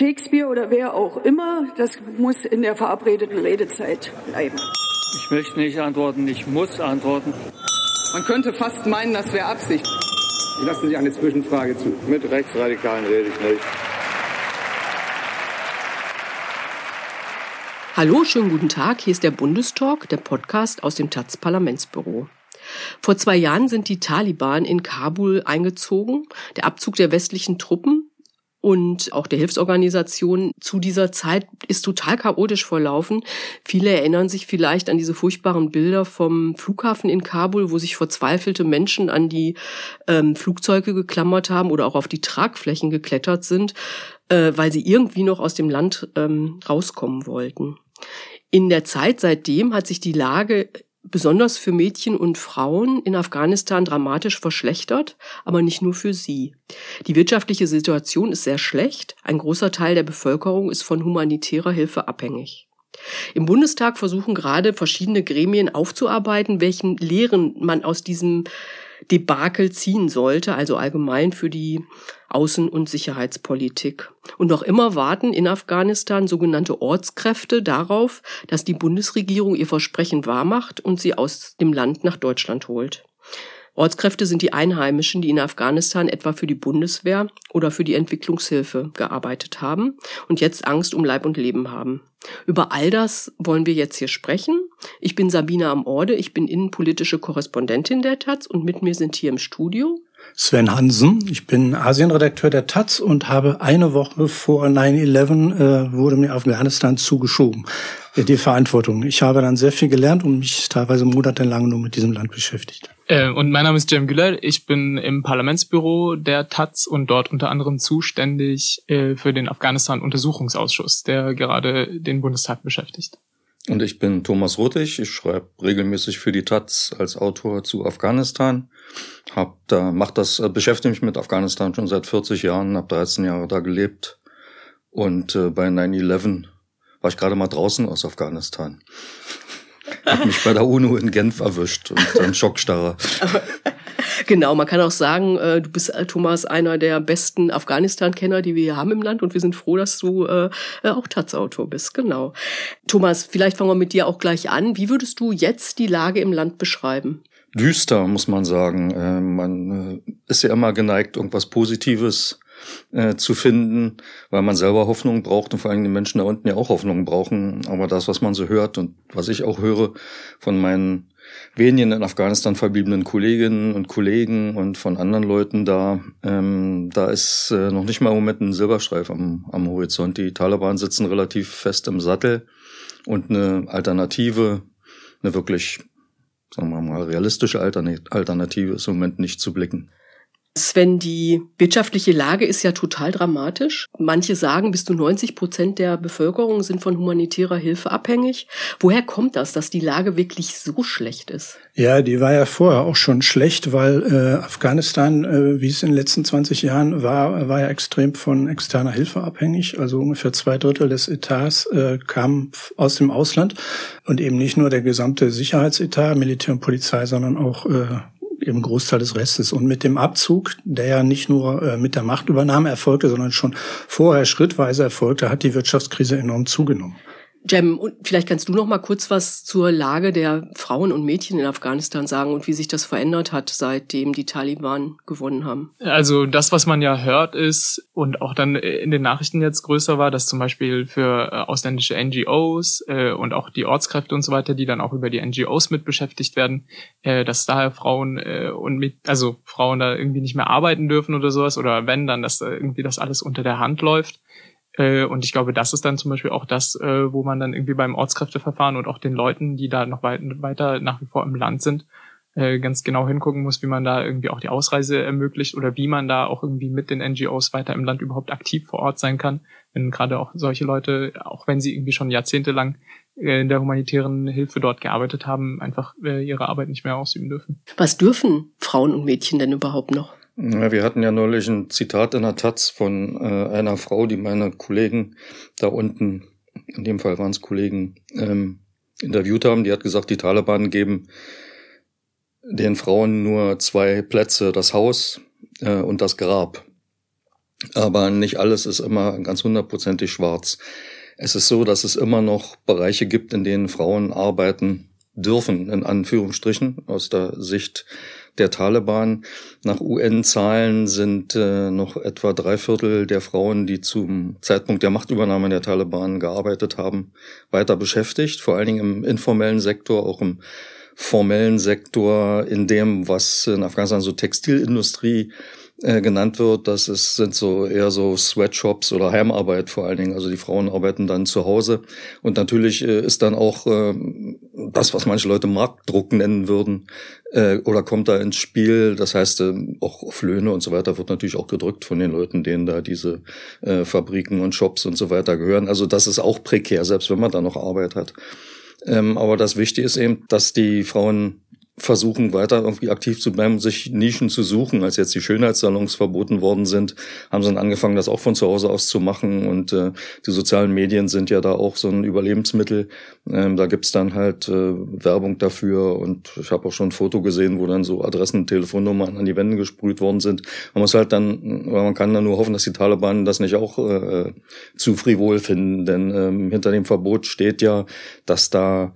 Shakespeare oder wer auch immer, das muss in der verabredeten Redezeit bleiben. Ich möchte nicht antworten, ich muss antworten. Man könnte fast meinen, das wäre Absicht. Ich lasse Sie eine Zwischenfrage zu. Mit Rechtsradikalen rede ich nicht. Hallo, schönen guten Tag. Hier ist der Bundestalk, der Podcast aus dem taz Parlamentsbüro. Vor zwei Jahren sind die Taliban in Kabul eingezogen. Der Abzug der westlichen Truppen und auch der Hilfsorganisation zu dieser Zeit ist total chaotisch verlaufen. Viele erinnern sich vielleicht an diese furchtbaren Bilder vom Flughafen in Kabul, wo sich verzweifelte Menschen an die ähm, Flugzeuge geklammert haben oder auch auf die Tragflächen geklettert sind, äh, weil sie irgendwie noch aus dem Land ähm, rauskommen wollten. In der Zeit seitdem hat sich die Lage besonders für Mädchen und Frauen in Afghanistan dramatisch verschlechtert, aber nicht nur für sie. Die wirtschaftliche Situation ist sehr schlecht, ein großer Teil der Bevölkerung ist von humanitärer Hilfe abhängig. Im Bundestag versuchen gerade verschiedene Gremien aufzuarbeiten, welchen Lehren man aus diesem Debakel ziehen sollte, also allgemein für die Außen- und Sicherheitspolitik. Und noch immer warten in Afghanistan sogenannte Ortskräfte darauf, dass die Bundesregierung ihr Versprechen wahrmacht und sie aus dem Land nach Deutschland holt. Ortskräfte sind die Einheimischen, die in Afghanistan etwa für die Bundeswehr oder für die Entwicklungshilfe gearbeitet haben und jetzt Angst um Leib und Leben haben. Über all das wollen wir jetzt hier sprechen. Ich bin Sabine am Orde, ich bin innenpolitische Korrespondentin der Taz und mit mir sind hier im Studio Sven Hansen. Ich bin Asienredakteur der Taz und habe eine Woche vor 9-11 äh, wurde mir Afghanistan zugeschoben. Äh, die Verantwortung. Ich habe dann sehr viel gelernt und mich teilweise monatelang nur mit diesem Land beschäftigt. Äh, und mein Name ist Jem Güler. Ich bin im Parlamentsbüro der Taz und dort unter anderem zuständig äh, für den Afghanistan-Untersuchungsausschuss, der gerade den Bundestag beschäftigt. Und ich bin Thomas Ruttig. Ich schreibe regelmäßig für die Taz als Autor zu Afghanistan. Hab da, mach das, äh, beschäftige mich mit Afghanistan schon seit 40 Jahren, habe 13 Jahre da gelebt. Und bei 9-11 war ich gerade mal draußen aus Afghanistan. Hab mich bei der UNO in Genf erwischt und dann Schockstarre. Genau, man kann auch sagen, äh, du bist, äh, Thomas, einer der besten Afghanistan-Kenner, die wir hier haben im Land und wir sind froh, dass du äh, auch Taz-Autor bist. Genau. Thomas, vielleicht fangen wir mit dir auch gleich an. Wie würdest du jetzt die Lage im Land beschreiben? Düster, muss man sagen. Man ist ja immer geneigt, irgendwas Positives äh, zu finden, weil man selber Hoffnung braucht und vor allem die Menschen da unten ja auch Hoffnung brauchen. Aber das, was man so hört und was ich auch höre von meinen wenigen in Afghanistan verbliebenen Kolleginnen und Kollegen und von anderen Leuten da, ähm, da ist äh, noch nicht mal im Moment ein Silberstreif am, am Horizont. Die Taliban sitzen relativ fest im Sattel und eine Alternative, eine wirklich, sagen wir mal, realistische Alternative ist im Moment nicht zu blicken. Sven, die wirtschaftliche Lage ist ja total dramatisch. Manche sagen, bis zu 90 Prozent der Bevölkerung sind von humanitärer Hilfe abhängig. Woher kommt das, dass die Lage wirklich so schlecht ist? Ja, die war ja vorher auch schon schlecht, weil äh, Afghanistan, äh, wie es in den letzten 20 Jahren war, war ja extrem von externer Hilfe abhängig. Also ungefähr zwei Drittel des Etats äh, kamen aus dem Ausland und eben nicht nur der gesamte Sicherheitsetat, Militär und Polizei, sondern auch äh, eben Großteil des Restes. Und mit dem Abzug, der ja nicht nur äh, mit der Machtübernahme erfolgte, sondern schon vorher schrittweise erfolgte, hat die Wirtschaftskrise enorm zugenommen. Jem, und vielleicht kannst du noch mal kurz was zur Lage der Frauen und Mädchen in Afghanistan sagen und wie sich das verändert hat, seitdem die Taliban gewonnen haben. Also das, was man ja hört, ist und auch dann in den Nachrichten jetzt größer war, dass zum Beispiel für äh, ausländische NGOs äh, und auch die Ortskräfte und so weiter, die dann auch über die NGOs mit beschäftigt werden, äh, dass daher Frauen äh, und mit, also Frauen da irgendwie nicht mehr arbeiten dürfen oder sowas oder wenn dann, dass da irgendwie das alles unter der Hand läuft. Äh, und ich glaube, das ist dann zum Beispiel auch das, äh, wo man dann irgendwie beim Ortskräfteverfahren und auch den Leuten, die da noch weit, weiter nach wie vor im Land sind, äh, ganz genau hingucken muss, wie man da irgendwie auch die Ausreise ermöglicht oder wie man da auch irgendwie mit den NGOs weiter im Land überhaupt aktiv vor Ort sein kann, wenn gerade auch solche Leute, auch wenn sie irgendwie schon jahrzehntelang in der humanitären Hilfe dort gearbeitet haben, einfach ihre Arbeit nicht mehr ausüben dürfen. Was dürfen Frauen und Mädchen denn überhaupt noch? Wir hatten ja neulich ein Zitat in der Taz von äh, einer Frau, die meine Kollegen da unten, in dem Fall waren es Kollegen, ähm, interviewt haben. Die hat gesagt, die Taliban geben den Frauen nur zwei Plätze, das Haus äh, und das Grab. Aber nicht alles ist immer ganz hundertprozentig schwarz. Es ist so, dass es immer noch Bereiche gibt, in denen Frauen arbeiten dürfen, in Anführungsstrichen, aus der Sicht der Taliban. Nach UN-Zahlen sind äh, noch etwa drei Viertel der Frauen, die zum Zeitpunkt der Machtübernahme der Taliban gearbeitet haben, weiter beschäftigt, vor allen Dingen im informellen Sektor, auch im formellen Sektor, in dem, was in Afghanistan so Textilindustrie äh, genannt wird, das ist, sind so eher so Sweatshops oder Heimarbeit vor allen Dingen. Also die Frauen arbeiten dann zu Hause. Und natürlich äh, ist dann auch äh, das, was manche Leute Marktdruck nennen würden, äh, oder kommt da ins Spiel. Das heißt, äh, auch auf Löhne und so weiter wird natürlich auch gedrückt von den Leuten, denen da diese äh, Fabriken und Shops und so weiter gehören. Also das ist auch prekär, selbst wenn man da noch Arbeit hat. Ähm, aber das Wichtige ist eben, dass die Frauen versuchen weiter irgendwie aktiv zu bleiben, sich Nischen zu suchen. Als jetzt die Schönheitssalons verboten worden sind, haben sie dann angefangen, das auch von zu Hause aus zu machen. Und äh, die sozialen Medien sind ja da auch so ein Überlebensmittel. Ähm, da gibt's dann halt äh, Werbung dafür. Und ich habe auch schon ein Foto gesehen, wo dann so Adressen, Telefonnummern an die Wände gesprüht worden sind. Man muss halt dann, man kann dann nur hoffen, dass die Taliban das nicht auch äh, zu frivol finden. Denn ähm, hinter dem Verbot steht ja, dass da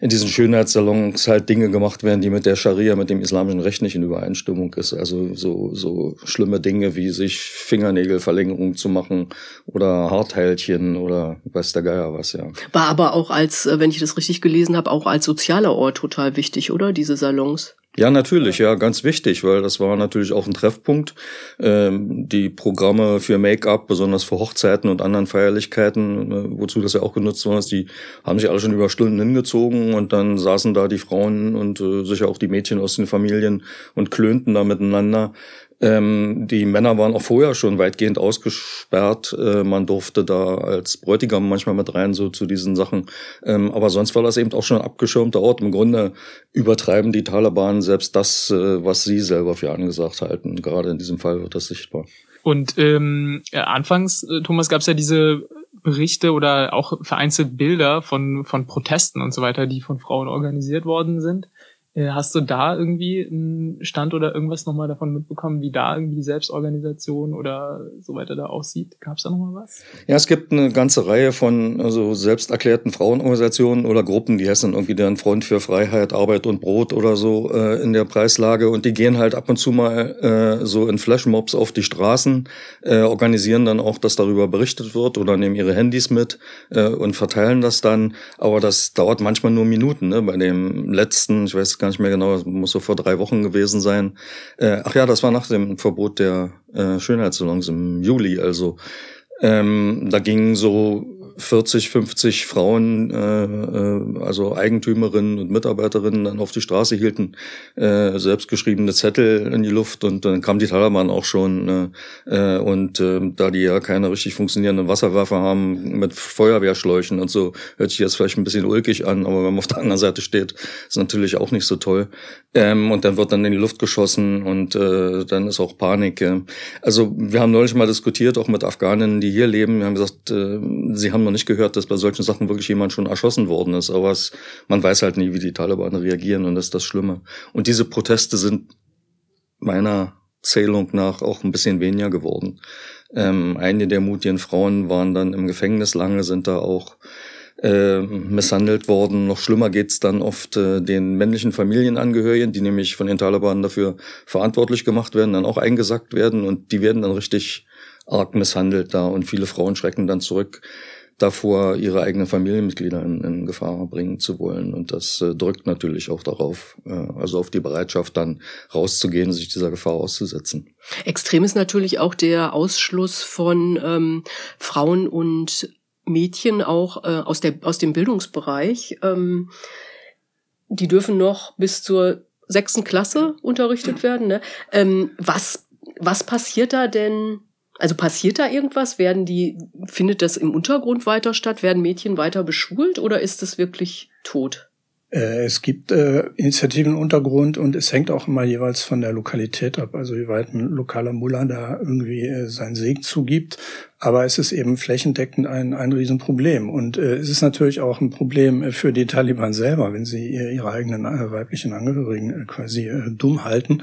in diesen Schönheitssalons halt Dinge gemacht werden, die mit der Scharia, mit dem islamischen Recht nicht in Übereinstimmung ist. Also so, so schlimme Dinge wie sich Fingernägelverlängerung zu machen oder Haarteilchen oder weiß der Geier was, ja. War aber auch als, äh, wenn ich das richtig gelesen habe, auch als sozialer Ort total wichtig, oder? Diese Salons. Ja, natürlich, ja, ganz wichtig, weil das war natürlich auch ein Treffpunkt. Ähm, die Programme für Make-up, besonders für Hochzeiten und anderen Feierlichkeiten, äh, wozu das ja auch genutzt worden ist, die haben sich alle schon über Stunden hingezogen und dann saßen da die Frauen und äh, sicher auch die Mädchen aus den Familien und klönten da miteinander. Ähm, die Männer waren auch vorher schon weitgehend ausgesperrt. Äh, man durfte da als Bräutigam manchmal mit rein, so zu diesen Sachen. Ähm, aber sonst war das eben auch schon ein abgeschirmter Ort. Im Grunde übertreiben die Taliban selbst das, äh, was sie selber für angesagt halten. Gerade in diesem Fall wird das sichtbar. Und ähm, ja, anfangs, äh, Thomas, gab es ja diese Berichte oder auch vereinzelt Bilder von, von Protesten und so weiter, die von Frauen organisiert worden sind. Äh, hast du da irgendwie einen Stand oder irgendwas nochmal davon mitbekommen, wie da irgendwie die Selbstorganisation oder so weiter da aussieht? Gab es da nochmal was? Ja, es gibt eine ganze Reihe von also selbst erklärten Frauenorganisationen oder Gruppen, die heißen irgendwie deren Front für Freiheit, Arbeit und Brot oder so äh, in der Preislage und die gehen halt ab und zu mal äh, so in Flashmobs auf die Straßen, äh, organisieren dann auch, dass darüber berichtet wird oder nehmen ihre Handys mit äh, und verteilen das dann. Aber das dauert manchmal nur Minuten. Ne? Bei dem letzten, ich weiß gar gar nicht mehr genau, muss so vor drei Wochen gewesen sein. Äh, ach ja, das war nach dem Verbot der äh, Schönheitssalons im Juli. Also ähm, da gingen so 40, 50 Frauen, äh, äh, also Eigentümerinnen und Mitarbeiterinnen, dann auf die Straße hielten äh, selbstgeschriebene Zettel in die Luft und dann kam die Taliban auch schon. Äh, äh, und äh, da die ja keine richtig funktionierenden Wasserwerfer haben mit Feuerwehrschläuchen und so, hört sich jetzt vielleicht ein bisschen ulkig an, aber wenn man auf der anderen Seite steht, ist natürlich auch nicht so toll. Ähm, und dann wird dann in die Luft geschossen und äh, dann ist auch Panik. Äh. Also wir haben neulich mal diskutiert, auch mit Afghanen, die hier leben. Wir haben gesagt, äh, sie haben noch nicht gehört, dass bei solchen Sachen wirklich jemand schon erschossen worden ist. Aber es, man weiß halt nie, wie die Taliban reagieren und das ist das Schlimme. Und diese Proteste sind meiner Zählung nach auch ein bisschen weniger geworden. Ähm, einige der mutigen Frauen waren dann im Gefängnis lange, sind da auch äh, misshandelt worden. Noch schlimmer geht's dann oft äh, den männlichen Familienangehörigen, die nämlich von den Taliban dafür verantwortlich gemacht werden, dann auch eingesackt werden und die werden dann richtig arg misshandelt da und viele Frauen schrecken dann zurück davor, ihre eigenen Familienmitglieder in, in Gefahr bringen zu wollen. Und das äh, drückt natürlich auch darauf, äh, also auf die Bereitschaft, dann rauszugehen, sich dieser Gefahr auszusetzen. Extrem ist natürlich auch der Ausschluss von ähm, Frauen und Mädchen auch äh, aus, der, aus dem Bildungsbereich. Ähm, die dürfen noch bis zur sechsten Klasse unterrichtet werden. Ne? Ähm, was, was passiert da denn also passiert da irgendwas? Werden die, findet das im Untergrund weiter statt? Werden Mädchen weiter beschult oder ist es wirklich tot? Äh, es gibt äh, Initiativen im Untergrund und es hängt auch immer jeweils von der Lokalität ab, also wie weit ein lokaler Mullah da irgendwie äh, seinen Segen zugibt. Aber es ist eben flächendeckend ein, ein Riesenproblem. Und äh, es ist natürlich auch ein Problem für die Taliban selber, wenn sie ihre eigenen äh, weiblichen Angehörigen äh, quasi äh, dumm halten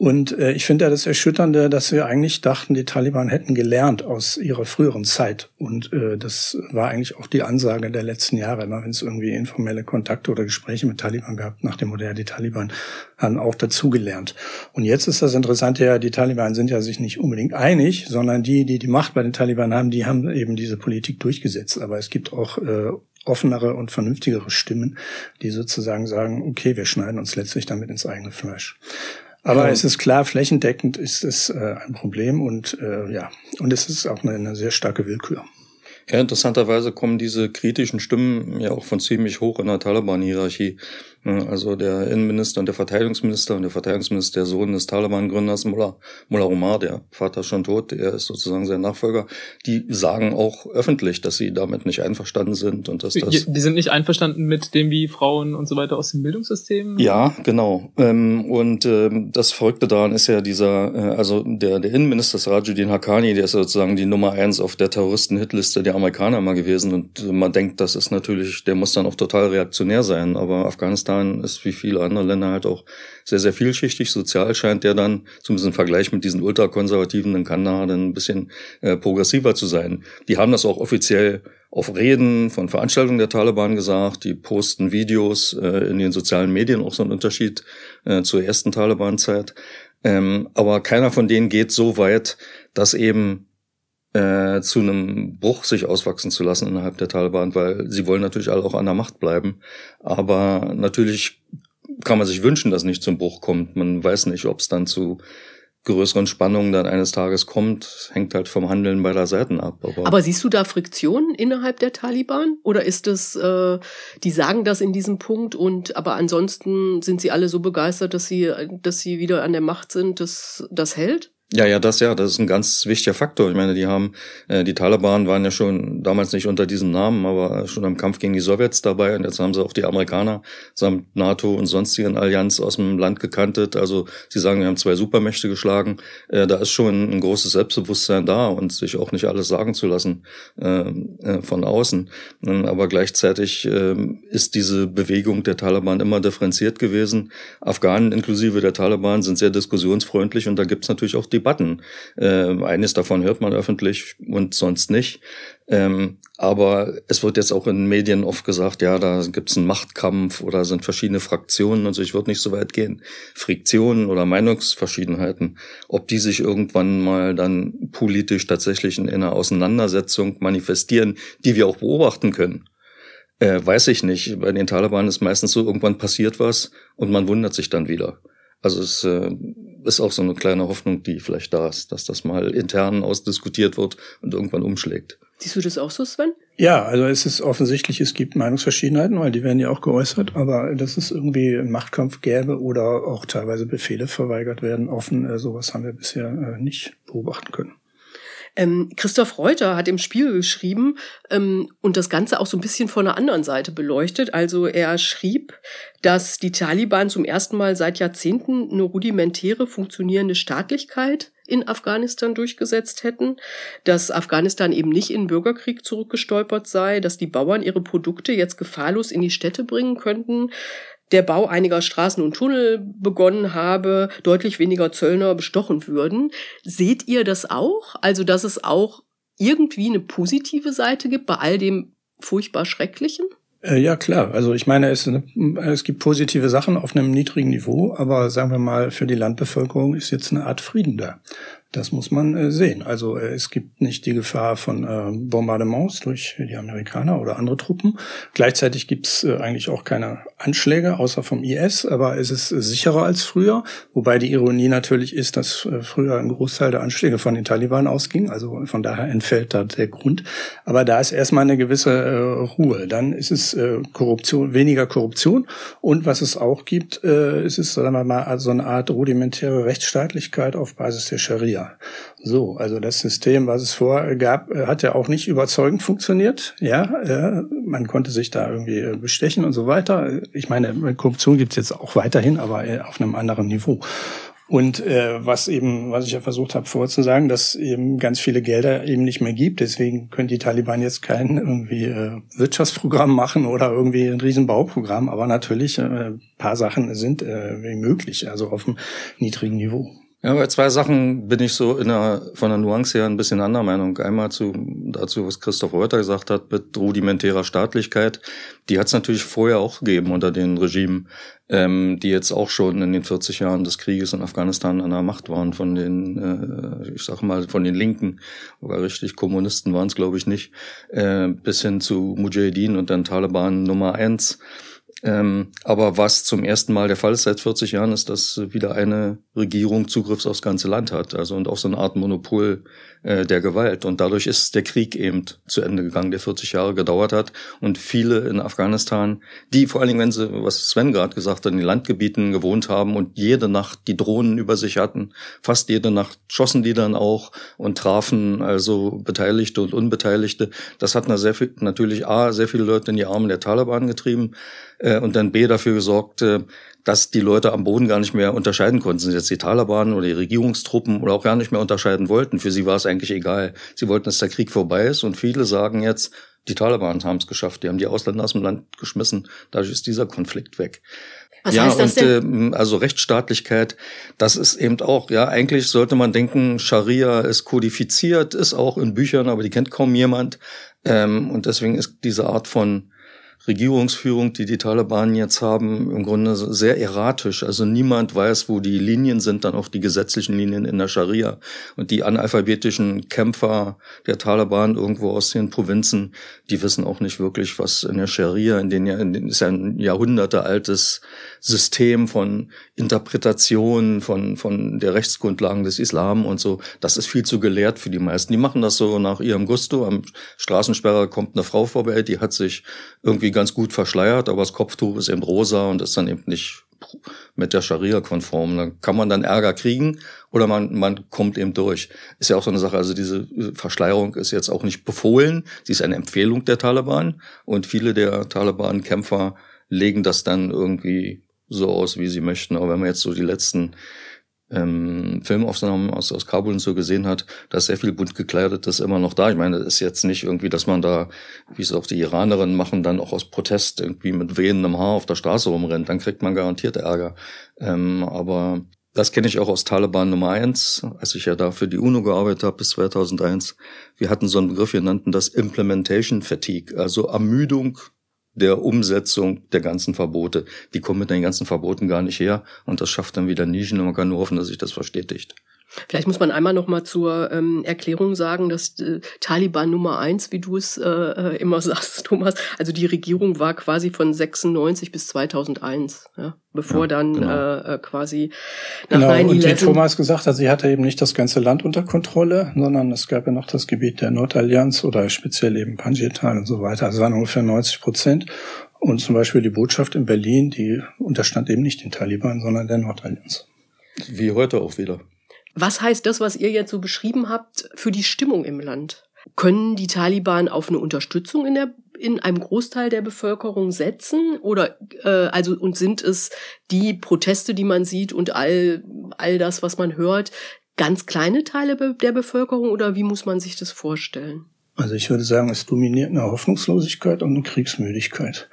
Und äh, ich finde ja das Erschütternde, dass wir eigentlich dachten, die Taliban hätten gelernt aus ihrer früheren Zeit. Und äh, das war eigentlich auch die Ansage der letzten Jahre. Immer wenn es irgendwie informelle Kontakte oder Gespräche mit Taliban gab, nach dem Modell, die Taliban haben auch dazugelernt. Und jetzt ist das Interessante ja, die Taliban sind ja sich nicht unbedingt einig, sondern die, die die Macht bei den Taliban haben, die haben eben diese Politik durchgesetzt. Aber es gibt auch äh, offenere und vernünftigere Stimmen, die sozusagen sagen, okay, wir schneiden uns letztlich damit ins eigene Fleisch. Aber ja. es ist klar, flächendeckend ist es äh, ein Problem und äh, ja, und es ist auch eine, eine sehr starke Willkür. Ja, interessanterweise kommen diese kritischen Stimmen ja auch von ziemlich hoch in der Taliban-Hierarchie. Also der Innenminister und der Verteidigungsminister und der Verteidigungsminister der Sohn des Taliban-Gründers Mullah, Mullah Omar, der Vater schon tot, er ist sozusagen sein Nachfolger, die sagen auch öffentlich, dass sie damit nicht einverstanden sind und dass das... Die sind nicht einverstanden mit dem, wie Frauen und so weiter aus dem Bildungssystem? Ja, genau. Ähm, und ähm, das Verrückte daran ist ja dieser, äh, also der, der Innenminister Rajuddin Haqqani, der ist sozusagen die Nummer eins auf der Terroristen-Hitliste der Amerikaner mal gewesen und man denkt, das ist natürlich, der muss dann auch total reaktionär sein, aber Afghanistan Afghanistan ist wie viele andere Länder halt auch sehr, sehr vielschichtig. Sozial scheint der dann, zumindest im Vergleich mit diesen ultrakonservativen in Kandahar, dann ein bisschen äh, progressiver zu sein. Die haben das auch offiziell auf Reden von Veranstaltungen der Taliban gesagt. Die posten Videos äh, in den sozialen Medien, auch so ein Unterschied äh, zur ersten Taliban-Zeit. Ähm, aber keiner von denen geht so weit, dass eben äh, zu einem Bruch sich auswachsen zu lassen innerhalb der Taliban, weil sie wollen natürlich alle auch an der Macht bleiben. Aber natürlich kann man sich wünschen, dass nicht zum Bruch kommt. Man weiß nicht, ob es dann zu größeren Spannungen dann eines Tages kommt, hängt halt vom Handeln beider Seiten ab. Aber, aber siehst du da Friktionen innerhalb der Taliban? Oder ist es, äh, die sagen das in diesem Punkt und aber ansonsten sind sie alle so begeistert, dass sie, dass sie wieder an der Macht sind, dass das hält? Ja, ja, das ja, das ist ein ganz wichtiger Faktor. Ich meine, die haben, äh, die Taliban waren ja schon damals nicht unter diesem Namen, aber schon im Kampf gegen die Sowjets dabei und jetzt haben sie auch die Amerikaner samt NATO und sonstigen Allianz aus dem Land gekantet. Also sie sagen, wir haben zwei Supermächte geschlagen. Äh, da ist schon ein großes Selbstbewusstsein da und sich auch nicht alles sagen zu lassen äh, äh von außen. Ähm, aber gleichzeitig äh, ist diese Bewegung der Taliban immer differenziert gewesen. Afghanen inklusive der Taliban sind sehr diskussionsfreundlich und da gibt's natürlich auch die Debatten. Äh, eines davon hört man öffentlich und sonst nicht. Ähm, aber es wird jetzt auch in Medien oft gesagt, ja, da gibt es einen Machtkampf oder sind verschiedene Fraktionen und so. Ich würde nicht so weit gehen. Friktionen oder Meinungsverschiedenheiten, ob die sich irgendwann mal dann politisch tatsächlich in einer Auseinandersetzung manifestieren, die wir auch beobachten können. Äh, weiß ich nicht. Bei den Taliban ist meistens so, irgendwann passiert was und man wundert sich dann wieder. Also es äh, ist auch so eine kleine Hoffnung, die vielleicht da ist, dass das mal intern ausdiskutiert wird und irgendwann umschlägt. Siehst du das auch so, Sven? Ja, also es ist offensichtlich, es gibt Meinungsverschiedenheiten, weil die werden ja auch geäußert, aber dass es irgendwie einen Machtkampf gäbe oder auch teilweise Befehle verweigert werden, offen, äh, sowas haben wir bisher äh, nicht beobachten können. Ähm, Christoph Reuter hat im Spiel geschrieben ähm, und das Ganze auch so ein bisschen von einer anderen Seite beleuchtet. Also er schrieb, dass die Taliban zum ersten Mal seit Jahrzehnten eine rudimentäre funktionierende Staatlichkeit in Afghanistan durchgesetzt hätten, dass Afghanistan eben nicht in Bürgerkrieg zurückgestolpert sei, dass die Bauern ihre Produkte jetzt gefahrlos in die Städte bringen könnten, der Bau einiger Straßen und Tunnel begonnen habe, deutlich weniger Zöllner bestochen würden. Seht ihr das auch? Also, dass es auch irgendwie eine positive Seite gibt bei all dem furchtbar Schrecklichen? Äh, ja, klar. Also ich meine, es, es gibt positive Sachen auf einem niedrigen Niveau, aber sagen wir mal, für die Landbevölkerung ist jetzt eine Art Frieden da. Das muss man äh, sehen. Also äh, es gibt nicht die Gefahr von äh, Bombardements durch die Amerikaner oder andere Truppen. Gleichzeitig gibt es äh, eigentlich auch keine Anschläge, außer vom IS, aber es ist sicherer als früher. Wobei die Ironie natürlich ist, dass früher ein Großteil der Anschläge von den Taliban ausging. Also von daher entfällt da der Grund. Aber da ist erstmal eine gewisse Ruhe. Dann ist es Korruption, weniger Korruption. Und was es auch gibt, ist es, sagen wir mal, so eine Art rudimentäre Rechtsstaatlichkeit auf Basis der Scharia. Jahr. So, also das System, was es vorher gab, äh, hat ja auch nicht überzeugend funktioniert. Ja, äh, man konnte sich da irgendwie äh, bestechen und so weiter. Ich meine, Korruption gibt es jetzt auch weiterhin, aber auf einem anderen Niveau. Und äh, was eben, was ich ja versucht habe vorzusagen, dass eben ganz viele Gelder eben nicht mehr gibt. Deswegen können die Taliban jetzt kein irgendwie äh, Wirtschaftsprogramm machen oder irgendwie ein Riesenbauprogramm. Aber natürlich äh, paar Sachen sind äh, möglich, also auf einem niedrigen Niveau. Ja, bei zwei Sachen bin ich so in der, von der Nuance her ein bisschen anderer Meinung. Einmal zu, dazu, was Christoph Reuter gesagt hat, mit rudimentärer Staatlichkeit. Die hat es natürlich vorher auch gegeben unter den Regimen, ähm, die jetzt auch schon in den 40 Jahren des Krieges in Afghanistan an der Macht waren von den, äh, ich sag mal, von den Linken, aber richtig Kommunisten waren es, glaube ich, nicht, äh, bis hin zu Mujahideen und dann Taliban Nummer eins. Ähm, aber was zum ersten Mal der Fall ist seit 40 Jahren, ist, dass wieder eine Regierung Zugriff aufs ganze Land hat. Also und auch so eine Art Monopol äh, der Gewalt. Und dadurch ist der Krieg eben zu Ende gegangen, der 40 Jahre gedauert hat. Und viele in Afghanistan, die vor allen Dingen, wenn sie, was Sven gerade gesagt hat, in den Landgebieten gewohnt haben und jede Nacht die Drohnen über sich hatten, fast jede Nacht schossen die dann auch und trafen also Beteiligte und Unbeteiligte. Das hat sehr viel, natürlich A, sehr viele Leute in die Arme der Taliban getrieben und dann B dafür gesorgt, äh, dass die Leute am Boden gar nicht mehr unterscheiden konnten. Sind jetzt die Taliban oder die Regierungstruppen oder auch gar nicht mehr unterscheiden wollten. Für sie war es eigentlich egal. Sie wollten, dass der Krieg vorbei ist und viele sagen jetzt, die Taliban haben es geschafft. Die haben die Ausländer aus dem Land geschmissen. Dadurch ist dieser Konflikt weg. Was ja, heißt das und denn? Äh, also Rechtsstaatlichkeit, das ist eben auch, ja, eigentlich sollte man denken, Scharia ist kodifiziert, ist auch in Büchern, aber die kennt kaum jemand. Ähm, und deswegen ist diese Art von Regierungsführung, die die Taliban jetzt haben, im Grunde sehr erratisch. Also niemand weiß, wo die Linien sind, dann auch die gesetzlichen Linien in der Scharia. Und die analphabetischen Kämpfer der Taliban irgendwo aus den Provinzen, die wissen auch nicht wirklich, was in der Scharia, in den, in den ist ja ein Jahrhunderte altes System von Interpretation von, von der Rechtsgrundlagen des Islam und so. Das ist viel zu gelehrt für die meisten. Die machen das so nach ihrem Gusto. Am Straßensperrer kommt eine Frau vorbei, die hat sich irgendwie ganz gut verschleiert, aber das Kopftuch ist eben rosa und ist dann eben nicht mit der Scharia konform. Da kann man dann Ärger kriegen oder man, man kommt eben durch. Ist ja auch so eine Sache, also diese Verschleierung ist jetzt auch nicht befohlen, sie ist eine Empfehlung der Taliban und viele der Taliban-Kämpfer legen das dann irgendwie so aus, wie sie möchten. Aber wenn man jetzt so die letzten ähm, Filmaufnahmen aus, aus Kabul und so gesehen hat, da ist sehr viel bunt gekleidetes immer noch da. Ich meine, das ist jetzt nicht irgendwie, dass man da, wie es auch die Iranerinnen machen, dann auch aus Protest irgendwie mit wehendem Haar auf der Straße rumrennt. Dann kriegt man garantiert Ärger. Ähm, aber das kenne ich auch aus Taliban Nummer eins, als ich ja da für die UNO gearbeitet habe bis 2001. Wir hatten so einen Begriff, wir nannten das Implementation Fatigue, also Ermüdung der Umsetzung der ganzen Verbote. Die kommen mit den ganzen Verboten gar nicht her und das schafft dann wieder Nischen und man kann nur hoffen, dass sich das verstetigt. Vielleicht muss man einmal noch mal zur ähm, Erklärung sagen, dass äh, Taliban Nummer eins, wie du es äh, äh immer sagst, Thomas, also die Regierung war quasi von 96 bis 2001, ja, bevor ja, dann genau. äh, äh quasi nach genau, 9 und wie Thomas gesagt hat, sie hatte eben nicht das ganze Land unter Kontrolle, sondern es gab ja noch das Gebiet der Nordallianz oder speziell eben Panjshir und so weiter. Also es waren ungefähr 90 Prozent. Und zum Beispiel die Botschaft in Berlin, die unterstand eben nicht den Taliban, sondern der Nordallianz. Wie heute auch wieder. Was heißt das, was ihr jetzt so beschrieben habt, für die Stimmung im Land? Können die Taliban auf eine Unterstützung in der in einem Großteil der Bevölkerung setzen oder äh, also und sind es die Proteste, die man sieht und all all das, was man hört, ganz kleine Teile der Bevölkerung oder wie muss man sich das vorstellen? Also ich würde sagen, es dominiert eine Hoffnungslosigkeit und eine Kriegsmüdigkeit.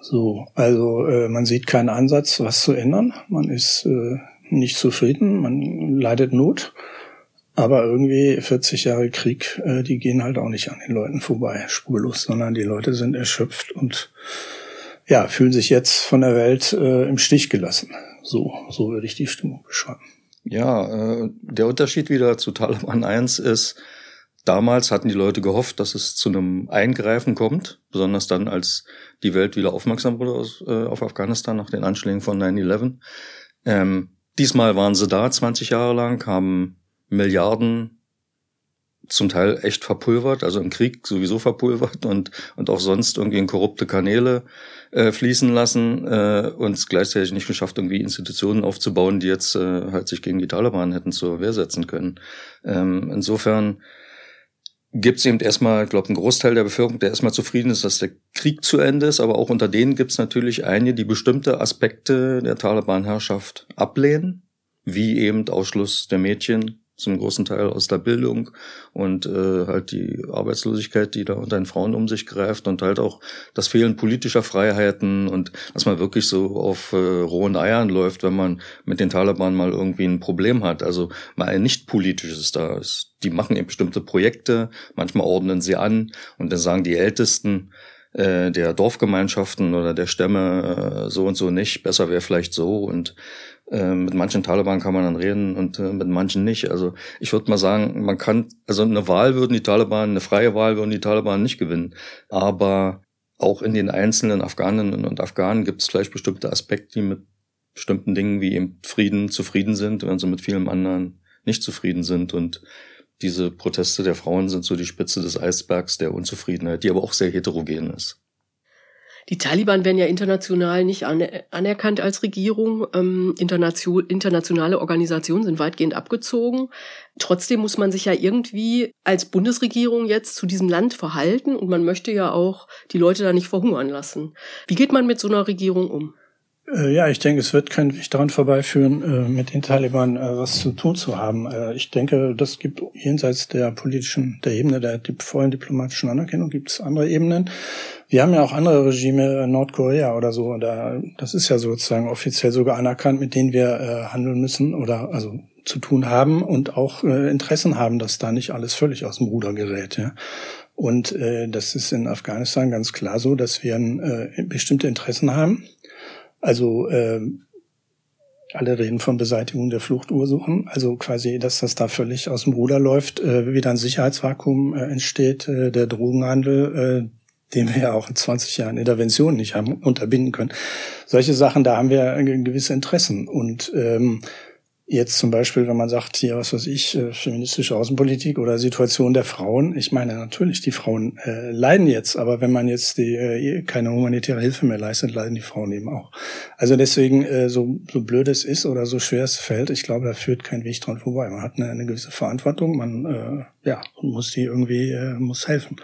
So, also äh, man sieht keinen Ansatz, was zu ändern. Man ist äh, nicht zufrieden, man leidet Not. Aber irgendwie 40 Jahre Krieg, äh, die gehen halt auch nicht an den Leuten vorbei, spurlos, sondern die Leute sind erschöpft und ja, fühlen sich jetzt von der Welt äh, im Stich gelassen. So, so würde ich die Stimmung beschreiben. Ja, äh, der Unterschied wieder zu Taliban 1 ist, damals hatten die Leute gehofft, dass es zu einem Eingreifen kommt, besonders dann, als die Welt wieder aufmerksam wurde aus, äh, auf Afghanistan nach den Anschlägen von 9-11. Ähm, Diesmal waren sie da 20 Jahre lang, haben Milliarden zum Teil echt verpulvert, also im Krieg sowieso verpulvert und, und auch sonst irgendwie in korrupte Kanäle äh, fließen lassen äh, und gleichzeitig nicht geschafft, irgendwie Institutionen aufzubauen, die jetzt äh, halt sich gegen die Taliban hätten zur Wehr setzen können. Ähm, insofern gibt es eben erstmal, ich glaube, einen Großteil der Bevölkerung, der erstmal zufrieden ist, dass der Krieg zu Ende ist, aber auch unter denen gibt es natürlich einige, die bestimmte Aspekte der Taliban-Herrschaft ablehnen. wie eben Ausschluss der Mädchen zum großen Teil aus der Bildung und äh, halt die Arbeitslosigkeit, die da unter den Frauen um sich greift und halt auch das Fehlen politischer Freiheiten und dass man wirklich so auf äh, rohen Eiern läuft, wenn man mit den Taliban mal irgendwie ein Problem hat. Also mal ein nicht politisches da ist. Die machen eben bestimmte Projekte, manchmal ordnen sie an und dann sagen die Ältesten, äh, der Dorfgemeinschaften oder der Stämme äh, so und so nicht, besser wäre vielleicht so und äh, mit manchen Taliban kann man dann reden und äh, mit manchen nicht. Also ich würde mal sagen, man kann, also eine Wahl würden die Taliban, eine freie Wahl würden die Taliban nicht gewinnen. Aber auch in den einzelnen Afghaninnen und Afghanen gibt es vielleicht bestimmte Aspekte, die mit bestimmten Dingen wie eben Frieden zufrieden sind, wenn sie mit vielem anderen nicht zufrieden sind. Und diese Proteste der Frauen sind so die Spitze des Eisbergs der Unzufriedenheit, die aber auch sehr heterogen ist. Die Taliban werden ja international nicht anerkannt als Regierung. Ähm, internationale Organisationen sind weitgehend abgezogen. Trotzdem muss man sich ja irgendwie als Bundesregierung jetzt zu diesem Land verhalten und man möchte ja auch die Leute da nicht verhungern lassen. Wie geht man mit so einer Regierung um? Äh, ja, ich denke, es wird kein Weg daran vorbeiführen, äh, mit den Taliban äh, was zu tun zu haben. Ich denke, das gibt jenseits der politischen, der Ebene der vollen diplomatischen Anerkennung, gibt es andere Ebenen. Wir haben ja auch andere Regime, Nordkorea oder so, da, das ist ja sozusagen offiziell sogar anerkannt, mit denen wir handeln müssen oder also zu tun haben und auch Interessen haben, dass da nicht alles völlig aus dem Ruder gerät. Ja. Und das ist in Afghanistan ganz klar so, dass wir bestimmte Interessen haben also äh, alle reden von Beseitigung der Fluchtursachen, also quasi, dass das da völlig aus dem Ruder läuft, äh, wieder ein Sicherheitsvakuum äh, entsteht, äh, der Drogenhandel, äh, den wir ja auch in 20 Jahren Intervention nicht haben unterbinden können. Solche Sachen, da haben wir gewisse Interessen und ähm, Jetzt zum Beispiel, wenn man sagt, hier, was weiß ich, äh, feministische Außenpolitik oder Situation der Frauen. Ich meine, natürlich, die Frauen äh, leiden jetzt, aber wenn man jetzt die, äh, keine humanitäre Hilfe mehr leistet, leiden die Frauen eben auch. Also deswegen, äh, so, so blöd es ist oder so schwer es fällt, ich glaube, da führt kein Weg dran vorbei. Man hat eine, eine gewisse Verantwortung, man äh, ja, muss die irgendwie, äh, muss helfen.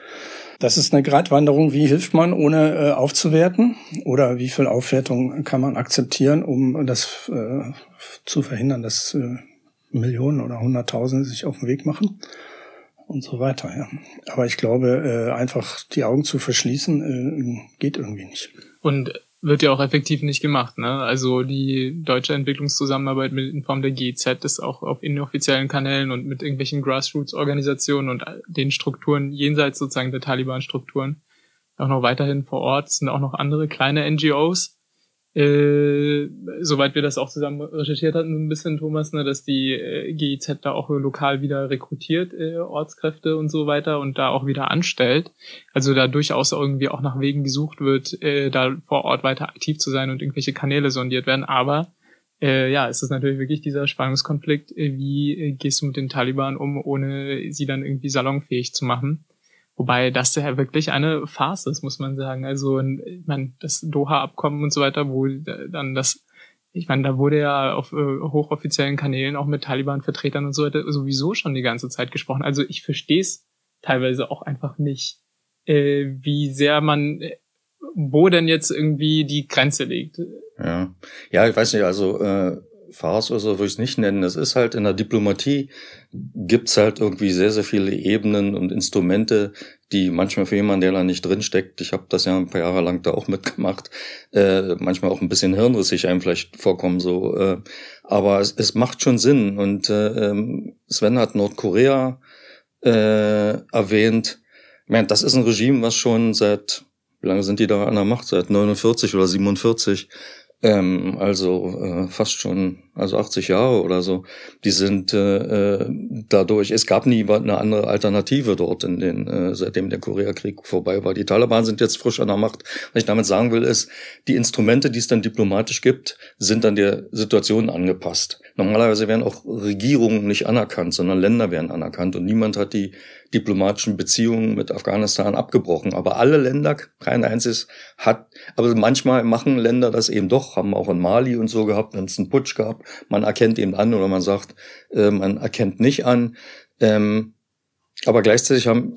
Das ist eine Gratwanderung. Wie hilft man, ohne äh, aufzuwerten? Oder wie viel Aufwertung kann man akzeptieren, um das äh, zu verhindern, dass äh, Millionen oder Hunderttausende sich auf den Weg machen? Und so weiter, ja. Aber ich glaube, äh, einfach die Augen zu verschließen, äh, geht irgendwie nicht. Und wird ja auch effektiv nicht gemacht. Ne? Also die deutsche Entwicklungszusammenarbeit mit in Form der GIZ ist auch auf inoffiziellen Kanälen und mit irgendwelchen Grassroots-Organisationen und den Strukturen jenseits sozusagen der Taliban-Strukturen auch noch weiterhin vor Ort. Es sind auch noch andere kleine NGOs, äh, soweit wir das auch zusammen recherchiert hatten, so ein bisschen, Thomas, ne, dass die äh, GIZ da auch lokal wieder rekrutiert, äh, Ortskräfte und so weiter und da auch wieder anstellt. Also da durchaus irgendwie auch nach Wegen gesucht wird, äh, da vor Ort weiter aktiv zu sein und irgendwelche Kanäle sondiert werden. Aber äh, ja, es ist natürlich wirklich dieser Spannungskonflikt, äh, wie äh, gehst du mit den Taliban um, ohne sie dann irgendwie salonfähig zu machen. Wobei das ja wirklich eine Farce ist, muss man sagen. Also, ich meine, das Doha-Abkommen und so weiter, wo dann das, ich meine, da wurde ja auf äh, hochoffiziellen Kanälen auch mit Taliban-Vertretern und so weiter sowieso schon die ganze Zeit gesprochen. Also ich verstehe es teilweise auch einfach nicht, äh, wie sehr man, äh, wo denn jetzt irgendwie die Grenze liegt. Ja, ja, ich weiß nicht, also äh, Farce oder so würde ich es nicht nennen. Es ist halt in der Diplomatie gibt's halt irgendwie sehr, sehr viele Ebenen und Instrumente, die manchmal für jemanden, der da nicht drinsteckt, ich habe das ja ein paar Jahre lang da auch mitgemacht, äh, manchmal auch ein bisschen hirnrissig einem vielleicht vorkommen so. Äh, aber es, es macht schon Sinn. Und äh, ähm, Sven hat Nordkorea äh, erwähnt. Meine, das ist ein Regime, was schon seit, wie lange sind die da an der Macht? Seit 49 oder 47 ähm, also äh, fast schon, also 80 Jahre oder so, die sind äh, äh, dadurch, es gab nie eine andere Alternative dort in den, äh, seitdem der Koreakrieg vorbei war. Die Taliban sind jetzt frisch an der Macht. Was ich damit sagen will, ist, die Instrumente, die es dann diplomatisch gibt, sind dann der Situation angepasst. Normalerweise werden auch Regierungen nicht anerkannt, sondern Länder werden anerkannt und niemand hat die diplomatischen Beziehungen mit Afghanistan abgebrochen. Aber alle Länder, kein einziges hat, aber manchmal machen Länder das eben doch, haben auch in Mali und so gehabt, wenn es einen Putsch gab. Man erkennt eben an oder man sagt, äh, man erkennt nicht an. Ähm, aber gleichzeitig haben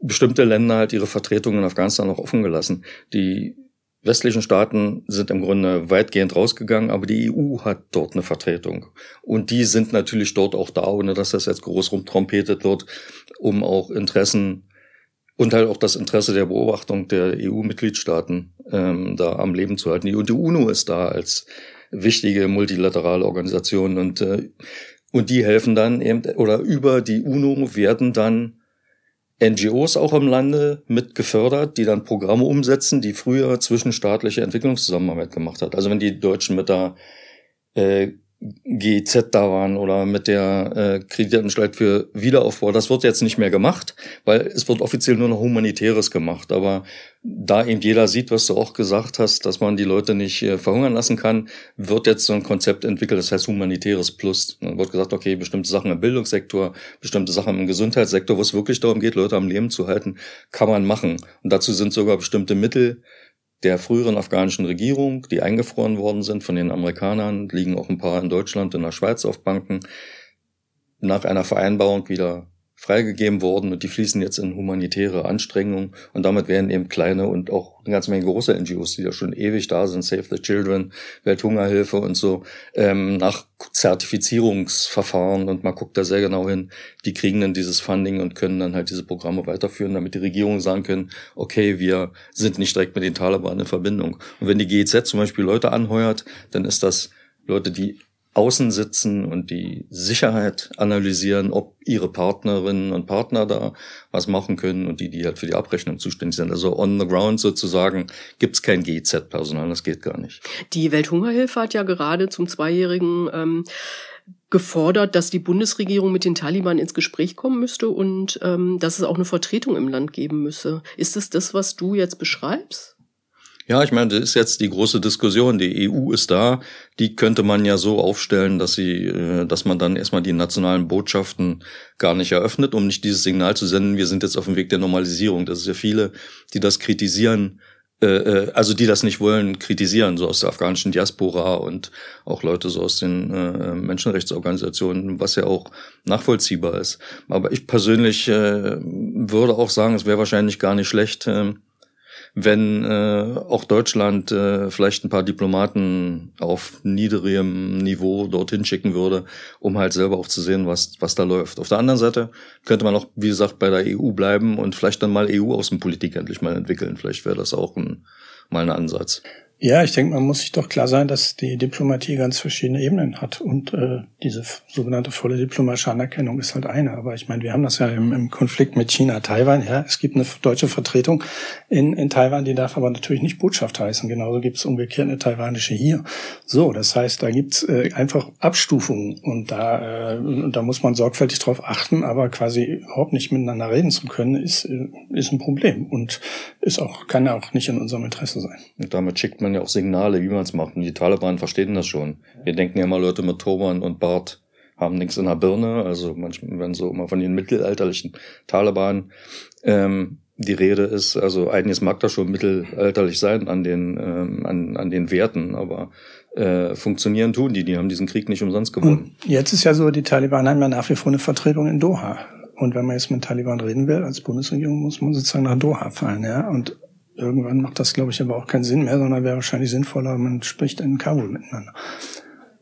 bestimmte Länder halt ihre Vertretungen in Afghanistan auch offen gelassen. Die westlichen Staaten sind im Grunde weitgehend rausgegangen, aber die EU hat dort eine Vertretung. Und die sind natürlich dort auch da, ohne dass das jetzt groß rumtrompetet wird, um auch Interessen und halt auch das Interesse der Beobachtung der EU-Mitgliedstaaten ähm, da am Leben zu halten. Und die UNO ist da als wichtige multilaterale Organisation und äh, und die helfen dann eben oder über die UNO werden dann NGOs auch im Lande mit gefördert, die dann Programme umsetzen, die früher zwischenstaatliche Entwicklungszusammenarbeit gemacht hat. Also wenn die Deutschen mit der äh, GIZ da waren oder mit der äh, Kreditanstalt für Wiederaufbau. Das wird jetzt nicht mehr gemacht, weil es wird offiziell nur noch Humanitäres gemacht. Aber da eben jeder sieht, was du auch gesagt hast, dass man die Leute nicht äh, verhungern lassen kann, wird jetzt so ein Konzept entwickelt, das heißt Humanitäres Plus. Dann wird gesagt, okay, bestimmte Sachen im Bildungssektor, bestimmte Sachen im Gesundheitssektor, wo es wirklich darum geht, Leute am Leben zu halten, kann man machen. Und dazu sind sogar bestimmte Mittel der früheren afghanischen Regierung, die eingefroren worden sind von den Amerikanern, liegen auch ein paar in Deutschland in der Schweiz auf Banken, nach einer Vereinbarung wieder freigegeben worden und die fließen jetzt in humanitäre Anstrengungen. Und damit werden eben kleine und auch eine ganze Menge große NGOs, die ja schon ewig da sind, Save the Children, Welthungerhilfe und so, ähm, nach Zertifizierungsverfahren. Und man guckt da sehr genau hin, die kriegen dann dieses Funding und können dann halt diese Programme weiterführen, damit die Regierungen sagen können, okay, wir sind nicht direkt mit den Taliban in Verbindung. Und wenn die GEZ zum Beispiel Leute anheuert, dann ist das Leute, die außen sitzen und die Sicherheit analysieren, ob ihre Partnerinnen und Partner da was machen können und die, die halt für die Abrechnung zuständig sind. Also on the ground sozusagen gibt's kein GZ-Personal, das geht gar nicht. Die Welthungerhilfe hat ja gerade zum Zweijährigen ähm, gefordert, dass die Bundesregierung mit den Taliban ins Gespräch kommen müsste und ähm, dass es auch eine Vertretung im Land geben müsse. Ist es das, was du jetzt beschreibst? Ja, ich meine, das ist jetzt die große Diskussion. Die EU ist da. Die könnte man ja so aufstellen, dass sie, äh, dass man dann erstmal die nationalen Botschaften gar nicht eröffnet, um nicht dieses Signal zu senden, wir sind jetzt auf dem Weg der Normalisierung. Das ist ja viele, die das kritisieren, äh, äh, also die das nicht wollen, kritisieren, so aus der afghanischen Diaspora und auch Leute so aus den Menschenrechtsorganisationen, was ja auch nachvollziehbar ist. Aber ich persönlich würde auch sagen, es wäre wahrscheinlich gar nicht schlecht, ähm, wenn äh, auch Deutschland äh, vielleicht ein paar Diplomaten auf niedrigem Niveau dorthin schicken würde, um halt selber auch zu sehen, was, was da läuft. Auf der anderen Seite könnte man auch, wie gesagt, bei der EU bleiben und vielleicht dann mal EU-Außenpolitik endlich mal entwickeln. Vielleicht wäre das auch ein, mal ein Ansatz. Ja, ich denke, man muss sich doch klar sein, dass die Diplomatie ganz verschiedene Ebenen hat und äh, diese sogenannte volle diplomatische Anerkennung ist halt eine. Aber ich meine, wir haben das ja im, im Konflikt mit China, Taiwan. Ja, es gibt eine deutsche Vertretung in, in Taiwan, die darf aber natürlich nicht Botschaft heißen. Genauso gibt es umgekehrt eine taiwanische hier. So, das heißt, da gibt's äh, einfach Abstufungen und da, äh, da muss man sorgfältig drauf achten. Aber quasi überhaupt nicht miteinander reden zu können, ist äh, ist ein Problem und ist auch kann auch nicht in unserem Interesse sein. Und damit schickt man man ja auch Signale, wie man es macht. Und die Taliban verstehen das schon. Wir denken ja immer, Leute mit Turban und Bart haben nichts in der Birne. Also manchmal, wenn so immer von den mittelalterlichen Taliban ähm, die Rede ist, also einiges mag das schon mittelalterlich sein an den, ähm, an, an den Werten, aber äh, funktionieren tun die. Die haben diesen Krieg nicht umsonst gewonnen. Und jetzt ist ja so, die Taliban haben ja nach wie vor eine Vertretung in Doha. Und wenn man jetzt mit Taliban reden will, als Bundesregierung, muss man sozusagen nach Doha fahren, ja. Und Irgendwann macht das, glaube ich, aber auch keinen Sinn mehr, sondern wäre wahrscheinlich sinnvoller, man spricht in Kabul miteinander.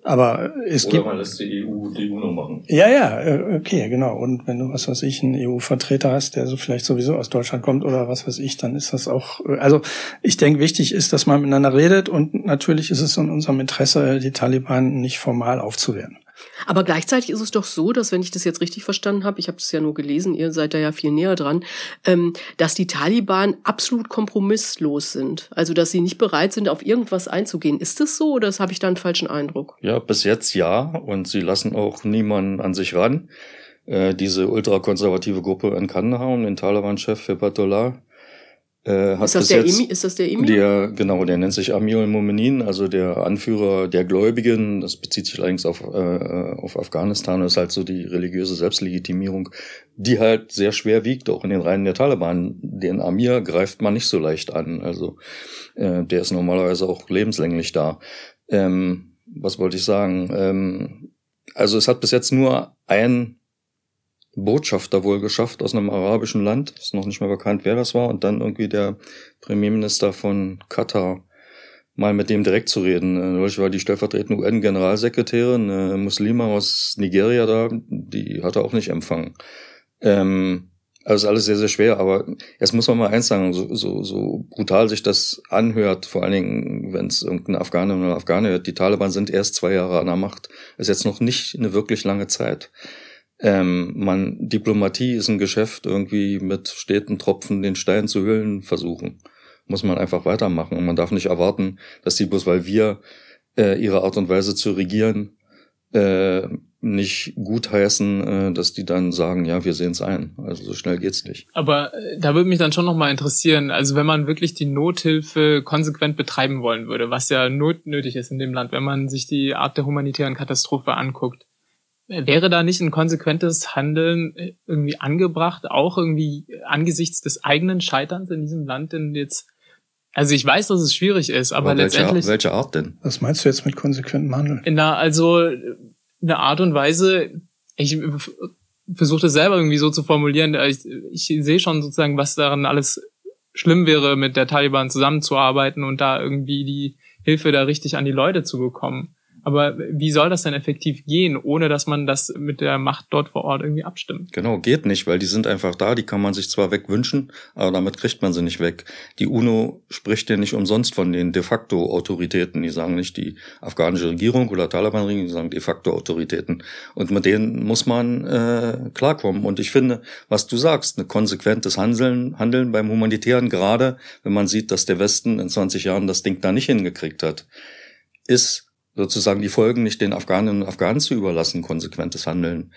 Aber es Oder gibt. man lässt die EU die UNO machen. Ja, ja, äh, okay, genau. Und wenn du, was weiß ich, einen EU-Vertreter hast, der so vielleicht sowieso aus Deutschland kommt oder was weiß ich, dann ist das auch, äh, also ich denke, wichtig ist, dass man miteinander redet und natürlich ist es in unserem Interesse, die Taliban nicht formal aufzuwehren. Aber gleichzeitig ist es doch so, dass wenn ich das jetzt richtig verstanden habe, ich habe das ja nur gelesen, ihr seid da ja viel näher dran, ähm, dass die Taliban absolut kompromisslos sind. Also dass sie nicht bereit sind, auf irgendwas einzugehen. Ist das so oder habe ich da einen falschen Eindruck? Ja, bis jetzt ja. Und sie lassen auch niemanden an sich ran. Äh, diese ultrakonservative Gruppe in Kandahar und den Taliban-Chef Hibatullah, äh, ist, das der jetzt, Emi, ist das der Emir? Der, genau, der nennt sich Amir al-Mu'minin, also der Anführer der Gläubigen. Das bezieht sich allerdings auf, äh, auf Afghanistan. Das ist halt so die religiöse Selbstlegitimierung, die halt sehr schwer wiegt, auch in den Reihen der Taliban. Den Amir greift man nicht so leicht an. Also äh, der ist normalerweise auch lebenslänglich da. Ähm, was wollte ich sagen? Ähm, also es hat bis jetzt nur ein Botschafter wohl geschafft aus einem arabischen Land. Ist noch nicht mehr bekannt, wer das war. Und dann irgendwie der Premierminister von Katar mal mit dem direkt zu reden. Äh, neulich war die stellvertretende UN-Generalsekretärin, äh, Muslima aus Nigeria da, die hat er auch nicht empfangen. Ähm, also ist alles sehr, sehr schwer, aber jetzt muss man mal eins sagen, so, so, so brutal sich das anhört, vor allen Dingen, wenn es irgendein Afghaner oder Afghane hört, die Taliban sind erst zwei Jahre an der Macht. Ist jetzt noch nicht eine wirklich lange Zeit. Ähm, man, Diplomatie ist ein Geschäft, irgendwie mit steten Tropfen den Stein zu hüllen versuchen. Muss man einfach weitermachen. Und man darf nicht erwarten, dass die bloß, weil wir äh, ihre Art und Weise zu regieren, äh, nicht gutheißen, äh, dass die dann sagen, ja, wir sehen es ein. Also so schnell geht's nicht. Aber äh, da würde mich dann schon nochmal interessieren, also wenn man wirklich die Nothilfe konsequent betreiben wollen würde, was ja notnötig ist in dem Land, wenn man sich die Art der humanitären Katastrophe anguckt, wäre da nicht ein konsequentes Handeln äh, irgendwie angebracht, auch irgendwie angesichts des eigenen Scheiterns in diesem Land denn jetzt also ich weiß, dass es schwierig ist, aber, aber welche, letztendlich. Welche Art denn? Was meinst du jetzt mit konsequentem Handeln? Na, also eine Art und Weise, ich versuche das selber irgendwie so zu formulieren, ich, ich sehe schon sozusagen, was daran alles schlimm wäre, mit der Taliban zusammenzuarbeiten und da irgendwie die Hilfe da richtig an die Leute zu bekommen. Aber wie soll das denn effektiv gehen, ohne dass man das mit der Macht dort vor Ort irgendwie abstimmt? Genau, geht nicht, weil die sind einfach da, die kann man sich zwar wegwünschen, aber damit kriegt man sie nicht weg. Die UNO spricht ja nicht umsonst von den de facto Autoritäten. Die sagen nicht die afghanische Regierung oder Taliban-Regierung, die sagen de facto Autoritäten. Und mit denen muss man äh, klarkommen. Und ich finde, was du sagst, ein konsequentes Handeln, Handeln beim Humanitären, gerade wenn man sieht, dass der Westen in 20 Jahren das Ding da nicht hingekriegt hat, ist sozusagen die Folgen nicht den Afghaninnen und Afghanen zu überlassen, konsequentes Handeln.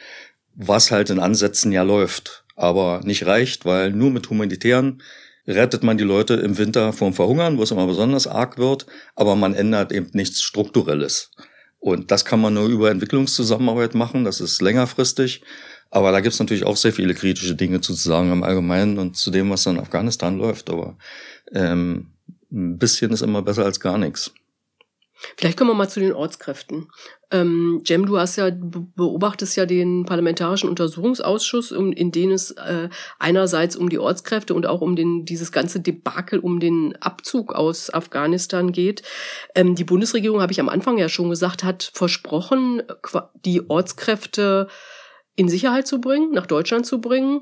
Was halt in Ansätzen ja läuft, aber nicht reicht, weil nur mit humanitären rettet man die Leute im Winter vom Verhungern, wo es immer besonders arg wird, aber man ändert eben nichts Strukturelles. Und das kann man nur über Entwicklungszusammenarbeit machen, das ist längerfristig. Aber da gibt es natürlich auch sehr viele kritische Dinge zu sagen im Allgemeinen und zu dem, was in Afghanistan läuft. Aber ähm, ein bisschen ist immer besser als gar nichts. Vielleicht kommen wir mal zu den Ortskräften. Ähm, Jem, du hast ja beobachtest ja den parlamentarischen Untersuchungsausschuss, um, in dem es äh, einerseits um die Ortskräfte und auch um den dieses ganze Debakel um den Abzug aus Afghanistan geht. Ähm, die Bundesregierung, habe ich am Anfang ja schon gesagt, hat versprochen, die Ortskräfte in Sicherheit zu bringen, nach Deutschland zu bringen.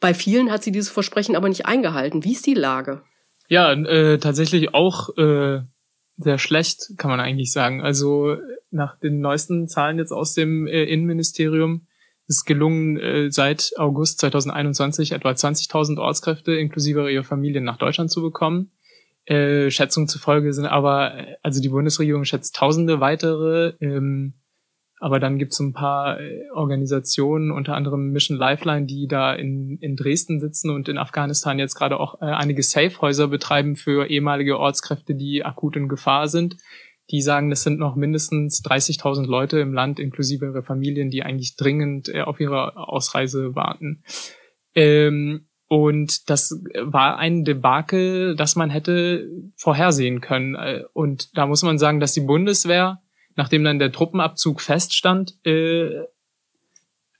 Bei vielen hat sie dieses Versprechen aber nicht eingehalten. Wie ist die Lage? Ja, äh, tatsächlich auch äh, sehr schlecht, kann man eigentlich sagen. Also nach den neuesten Zahlen jetzt aus dem äh, Innenministerium ist gelungen, äh, seit August 2021 etwa 20.000 Ortskräfte inklusive ihrer Familien nach Deutschland zu bekommen. Äh, Schätzungen zufolge sind aber, also die Bundesregierung schätzt Tausende weitere. Ähm, aber dann gibt es ein paar äh, Organisationen, unter anderem Mission Lifeline, die da in, in Dresden sitzen und in Afghanistan jetzt gerade auch äh, einige Safe-Häuser betreiben für ehemalige Ortskräfte, die akut in Gefahr sind. Die sagen, das sind noch mindestens 30.000 Leute im Land, inklusive ihrer Familien, die eigentlich dringend äh, auf ihre Ausreise warten. Ähm, und das war ein Debakel, das man hätte vorhersehen können. Äh, und da muss man sagen, dass die Bundeswehr nachdem dann der Truppenabzug feststand, äh,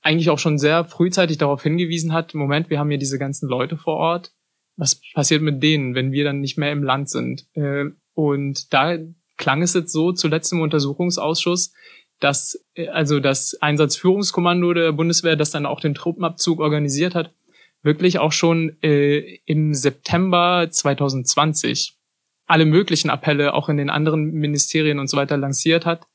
eigentlich auch schon sehr frühzeitig darauf hingewiesen hat, Moment, wir haben hier diese ganzen Leute vor Ort. Was passiert mit denen, wenn wir dann nicht mehr im Land sind? Äh, und da klang es jetzt so zuletzt im Untersuchungsausschuss, dass äh, also das Einsatzführungskommando der Bundeswehr, das dann auch den Truppenabzug organisiert hat, wirklich auch schon äh, im September 2020 alle möglichen Appelle auch in den anderen Ministerien und so weiter lanciert hat,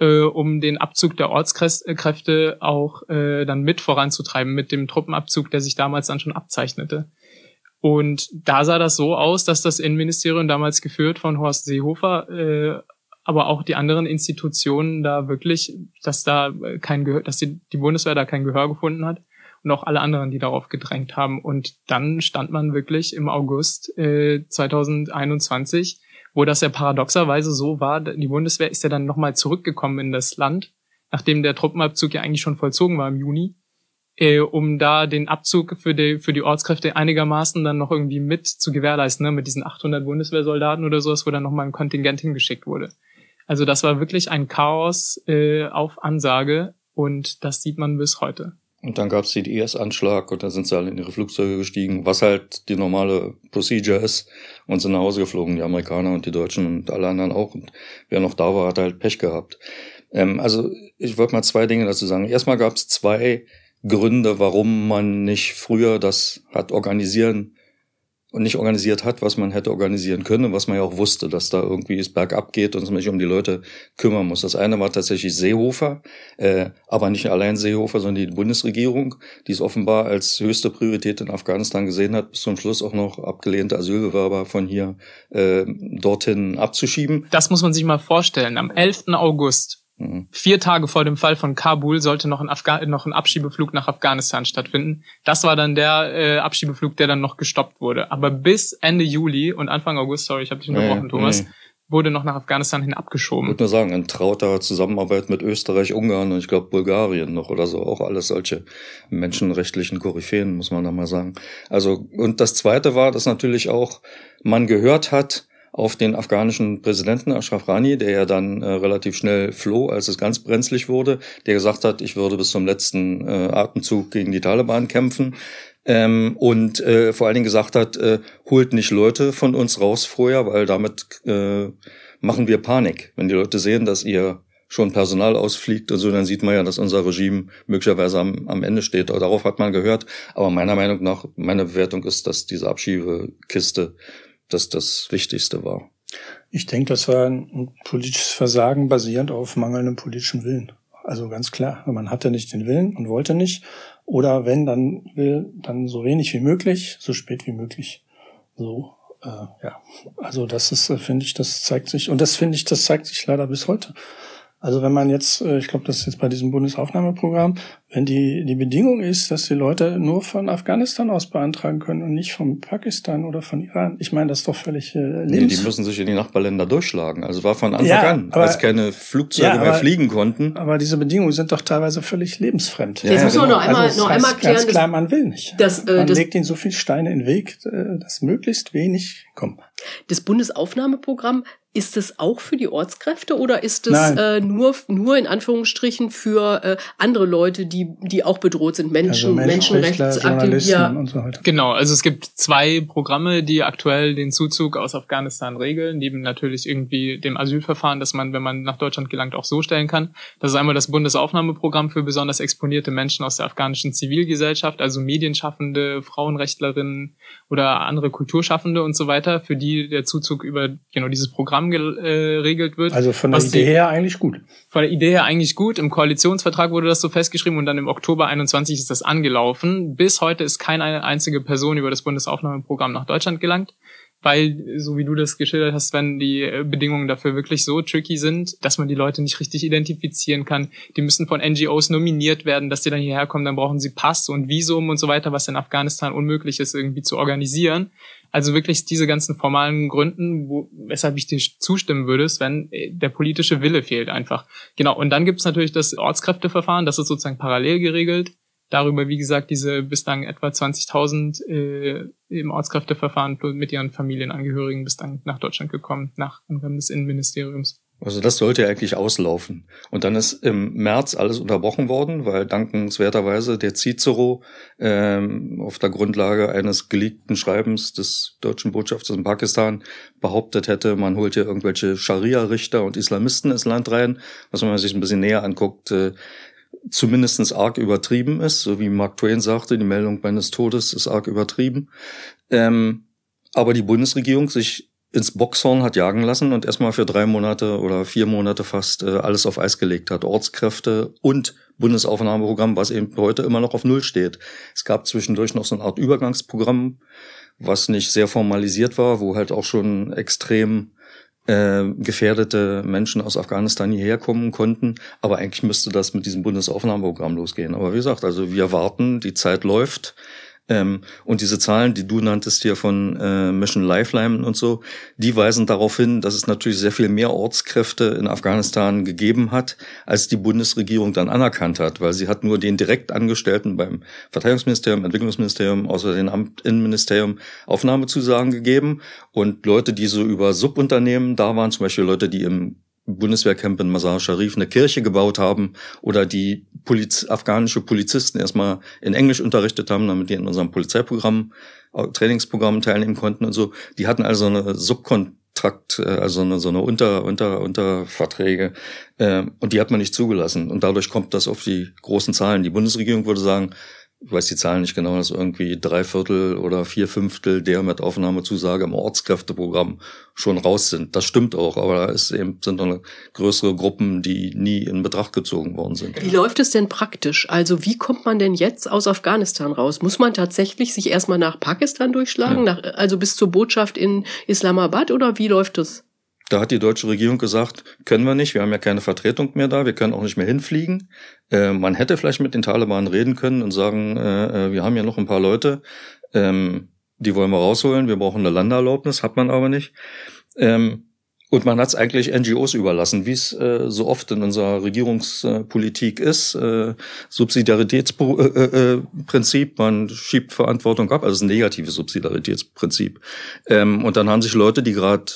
äh, um den Abzug der Ortskräfte auch äh, dann mit voranzutreiben, mit dem Truppenabzug, der sich damals dann schon abzeichnete. Und da sah das so aus, dass das Innenministerium damals geführt von Horst Seehofer, äh, aber auch die anderen Institutionen da wirklich, dass da kein Gehör, dass die, die Bundeswehr da kein Gehör gefunden hat und alle anderen, die darauf gedrängt haben. Und dann stand man wirklich im August äh, 2021, wo das ja paradoxerweise so war, die Bundeswehr ist ja dann nochmal zurückgekommen in das Land, nachdem der Truppenabzug ja eigentlich schon vollzogen war im Juni, äh, um da den Abzug für die, für die Ortskräfte einigermaßen dann noch irgendwie mit zu gewährleisten, ne, mit diesen 800 Bundeswehrsoldaten oder sowas, wo dann nochmal ein Kontingent hingeschickt wurde. Also das war wirklich ein Chaos äh, auf Ansage und das sieht man bis heute. Und dann gab es den IS-Anschlag und dann sind sie alle in ihre Flugzeuge gestiegen, was halt die normale Procedure ist und sind nach Hause geflogen, die Amerikaner und die Deutschen und alle anderen auch. Und wer noch da war, hat halt Pech gehabt. Ähm, also ich wollte mal zwei Dinge dazu sagen. Erstmal gab es zwei Gründe, warum man nicht früher das hat organisieren und nicht organisiert hat, was man hätte organisieren können, was man ja auch wusste, dass da irgendwie es bergab geht und sich um die Leute kümmern muss. Das eine war tatsächlich Seehofer, äh, aber nicht allein Seehofer, sondern die Bundesregierung, die es offenbar als höchste Priorität in Afghanistan gesehen hat, bis zum Schluss auch noch abgelehnte Asylbewerber von hier äh, dorthin abzuschieben. Das muss man sich mal vorstellen. Am 11. August Mhm. Vier Tage vor dem Fall von Kabul sollte noch ein, Afga noch ein Abschiebeflug nach Afghanistan stattfinden. Das war dann der äh, Abschiebeflug, der dann noch gestoppt wurde. Aber bis Ende Juli und Anfang August, sorry, ich habe dich unterbrochen, nee, Thomas, nee. wurde noch nach Afghanistan hin abgeschoben. Ich würde nur sagen, in trauter Zusammenarbeit mit Österreich, Ungarn und ich glaube Bulgarien noch oder so, auch alles solche menschenrechtlichen Koryphäen, muss man da mal sagen. Also, und das Zweite war, dass natürlich auch man gehört hat, auf den afghanischen Präsidenten Ashraf Rani, der ja dann äh, relativ schnell floh, als es ganz brenzlig wurde, der gesagt hat, ich würde bis zum letzten äh, Atemzug gegen die Taliban kämpfen. Ähm, und äh, vor allen Dingen gesagt hat, äh, holt nicht Leute von uns raus vorher, weil damit äh, machen wir Panik. Wenn die Leute sehen, dass ihr schon Personal ausfliegt und so, dann sieht man ja, dass unser Regime möglicherweise am, am Ende steht. Darauf hat man gehört. Aber meiner Meinung nach, meine Bewertung ist, dass diese Abschiebekiste das das Wichtigste war. Ich denke, das war ein politisches Versagen basierend auf mangelndem politischen Willen. Also ganz klar, man hatte nicht den Willen und wollte nicht. Oder wenn, dann will, dann so wenig wie möglich, so spät wie möglich. So, äh, ja. Also das ist, äh, finde ich, das zeigt sich, und das finde ich, das zeigt sich leider bis heute. Also wenn man jetzt, äh, ich glaube, das ist jetzt bei diesem Bundesaufnahmeprogramm, wenn die, die Bedingung ist, dass die Leute nur von Afghanistan aus beantragen können und nicht von Pakistan oder von Iran, ich meine, das ist doch völlig äh, lebens... Nee, die müssen sich in die Nachbarländer durchschlagen. Also war von Anfang ja, an, aber, als keine Flugzeuge ja, aber, mehr fliegen konnten. Aber diese Bedingungen sind doch teilweise völlig lebensfremd. Ja, Jetzt muss man noch einmal, also noch einmal klären. Ganz klar, man will nicht. Das, äh, man das, legt ihnen so viele Steine in den Weg, äh, dass möglichst wenig kommen. Das Bundesaufnahmeprogramm ist es auch für die Ortskräfte oder ist es äh, nur, nur in Anführungsstrichen für äh, andere Leute, die, die auch bedroht sind, Menschen, also Menschenrechtsaktivisten und so weiter? Genau, also es gibt zwei Programme, die aktuell den Zuzug aus Afghanistan regeln, neben natürlich irgendwie dem Asylverfahren, das man, wenn man nach Deutschland gelangt, auch so stellen kann. Das ist einmal das Bundesaufnahmeprogramm für besonders exponierte Menschen aus der afghanischen Zivilgesellschaft, also Medienschaffende, Frauenrechtlerinnen oder andere Kulturschaffende und so weiter, für die der Zuzug über genau dieses Programm geregelt wird. Also von der Idee die, her eigentlich gut. Von der Idee her eigentlich gut. Im Koalitionsvertrag wurde das so festgeschrieben und dann im Oktober 21 ist das angelaufen. Bis heute ist keine einzige Person über das Bundesaufnahmeprogramm nach Deutschland gelangt weil, so wie du das geschildert hast, wenn die äh, Bedingungen dafür wirklich so tricky sind, dass man die Leute nicht richtig identifizieren kann. Die müssen von NGOs nominiert werden, dass die dann hierher kommen, dann brauchen sie Pass und Visum und so weiter, was in Afghanistan unmöglich ist, irgendwie zu organisieren. Also wirklich diese ganzen formalen Gründen, wo, weshalb ich dir zustimmen würde, ist, wenn äh, der politische Wille fehlt einfach. Genau, und dann gibt es natürlich das Ortskräfteverfahren, das ist sozusagen parallel geregelt darüber, wie gesagt, diese bislang etwa 20.000 äh, im Ortskräfteverfahren mit ihren Familienangehörigen bislang nach Deutschland gekommen, nach Angaben des Innenministeriums. Also das sollte eigentlich auslaufen. Und dann ist im März alles unterbrochen worden, weil dankenswerterweise der Cicero ähm, auf der Grundlage eines geleakten Schreibens des deutschen Botschafters in Pakistan behauptet hätte, man holt hier irgendwelche Scharia-Richter und Islamisten ins Land rein. Was man sich ein bisschen näher anguckt, äh, zumindestens arg übertrieben ist, so wie Mark Twain sagte, die Meldung meines Todes ist arg übertrieben. Ähm, aber die Bundesregierung sich ins Boxhorn hat jagen lassen und erstmal für drei Monate oder vier Monate fast äh, alles auf Eis gelegt hat. Ortskräfte und Bundesaufnahmeprogramm, was eben heute immer noch auf Null steht. Es gab zwischendurch noch so eine Art Übergangsprogramm, was nicht sehr formalisiert war, wo halt auch schon extrem äh, gefährdete Menschen aus Afghanistan hierher kommen konnten. Aber eigentlich müsste das mit diesem Bundesaufnahmeprogramm losgehen. Aber wie gesagt, also wir warten, die Zeit läuft. Ähm, und diese Zahlen, die du nanntest hier von äh, Mission Lifeline und so, die weisen darauf hin, dass es natürlich sehr viel mehr Ortskräfte in Afghanistan gegeben hat, als die Bundesregierung dann anerkannt hat, weil sie hat nur den Direktangestellten beim Verteidigungsministerium, Entwicklungsministerium, außer den Amt Innenministerium Aufnahmezusagen gegeben. Und Leute, die so über Subunternehmen da waren, zum Beispiel Leute, die im Bundeswehrcamp in Mazar Sharif eine Kirche gebaut haben oder die Poliz afghanische Polizisten erstmal in Englisch unterrichtet haben, damit die in unserem Polizeiprogramm, Trainingsprogramm teilnehmen konnten und so. Die hatten also eine Subkontrakt, äh, also eine, so eine Unter, Unter, Unterverträge. Äh, und die hat man nicht zugelassen. Und dadurch kommt das auf die großen Zahlen. Die Bundesregierung würde sagen, ich weiß die Zahlen nicht genau, dass irgendwie drei Viertel oder vier Fünftel der mit Aufnahmezusage im Ortskräfteprogramm schon raus sind. Das stimmt auch, aber da ist eben, sind noch größere Gruppen, die nie in Betracht gezogen worden sind. Wie läuft es denn praktisch? Also wie kommt man denn jetzt aus Afghanistan raus? Muss man tatsächlich sich erstmal nach Pakistan durchschlagen, ja. nach, also bis zur Botschaft in Islamabad oder wie läuft es? Da hat die deutsche Regierung gesagt, können wir nicht, wir haben ja keine Vertretung mehr da, wir können auch nicht mehr hinfliegen. Äh, man hätte vielleicht mit den Taliban reden können und sagen, äh, äh, wir haben ja noch ein paar Leute, ähm, die wollen wir rausholen, wir brauchen eine Landeerlaubnis, hat man aber nicht. Ähm, und man hat es eigentlich NGOs überlassen, wie es äh, so oft in unserer Regierungspolitik ist. Äh, Subsidiaritätsprinzip, man schiebt Verantwortung ab, also ein negatives Subsidiaritätsprinzip. Ähm, und dann haben sich Leute, die gerade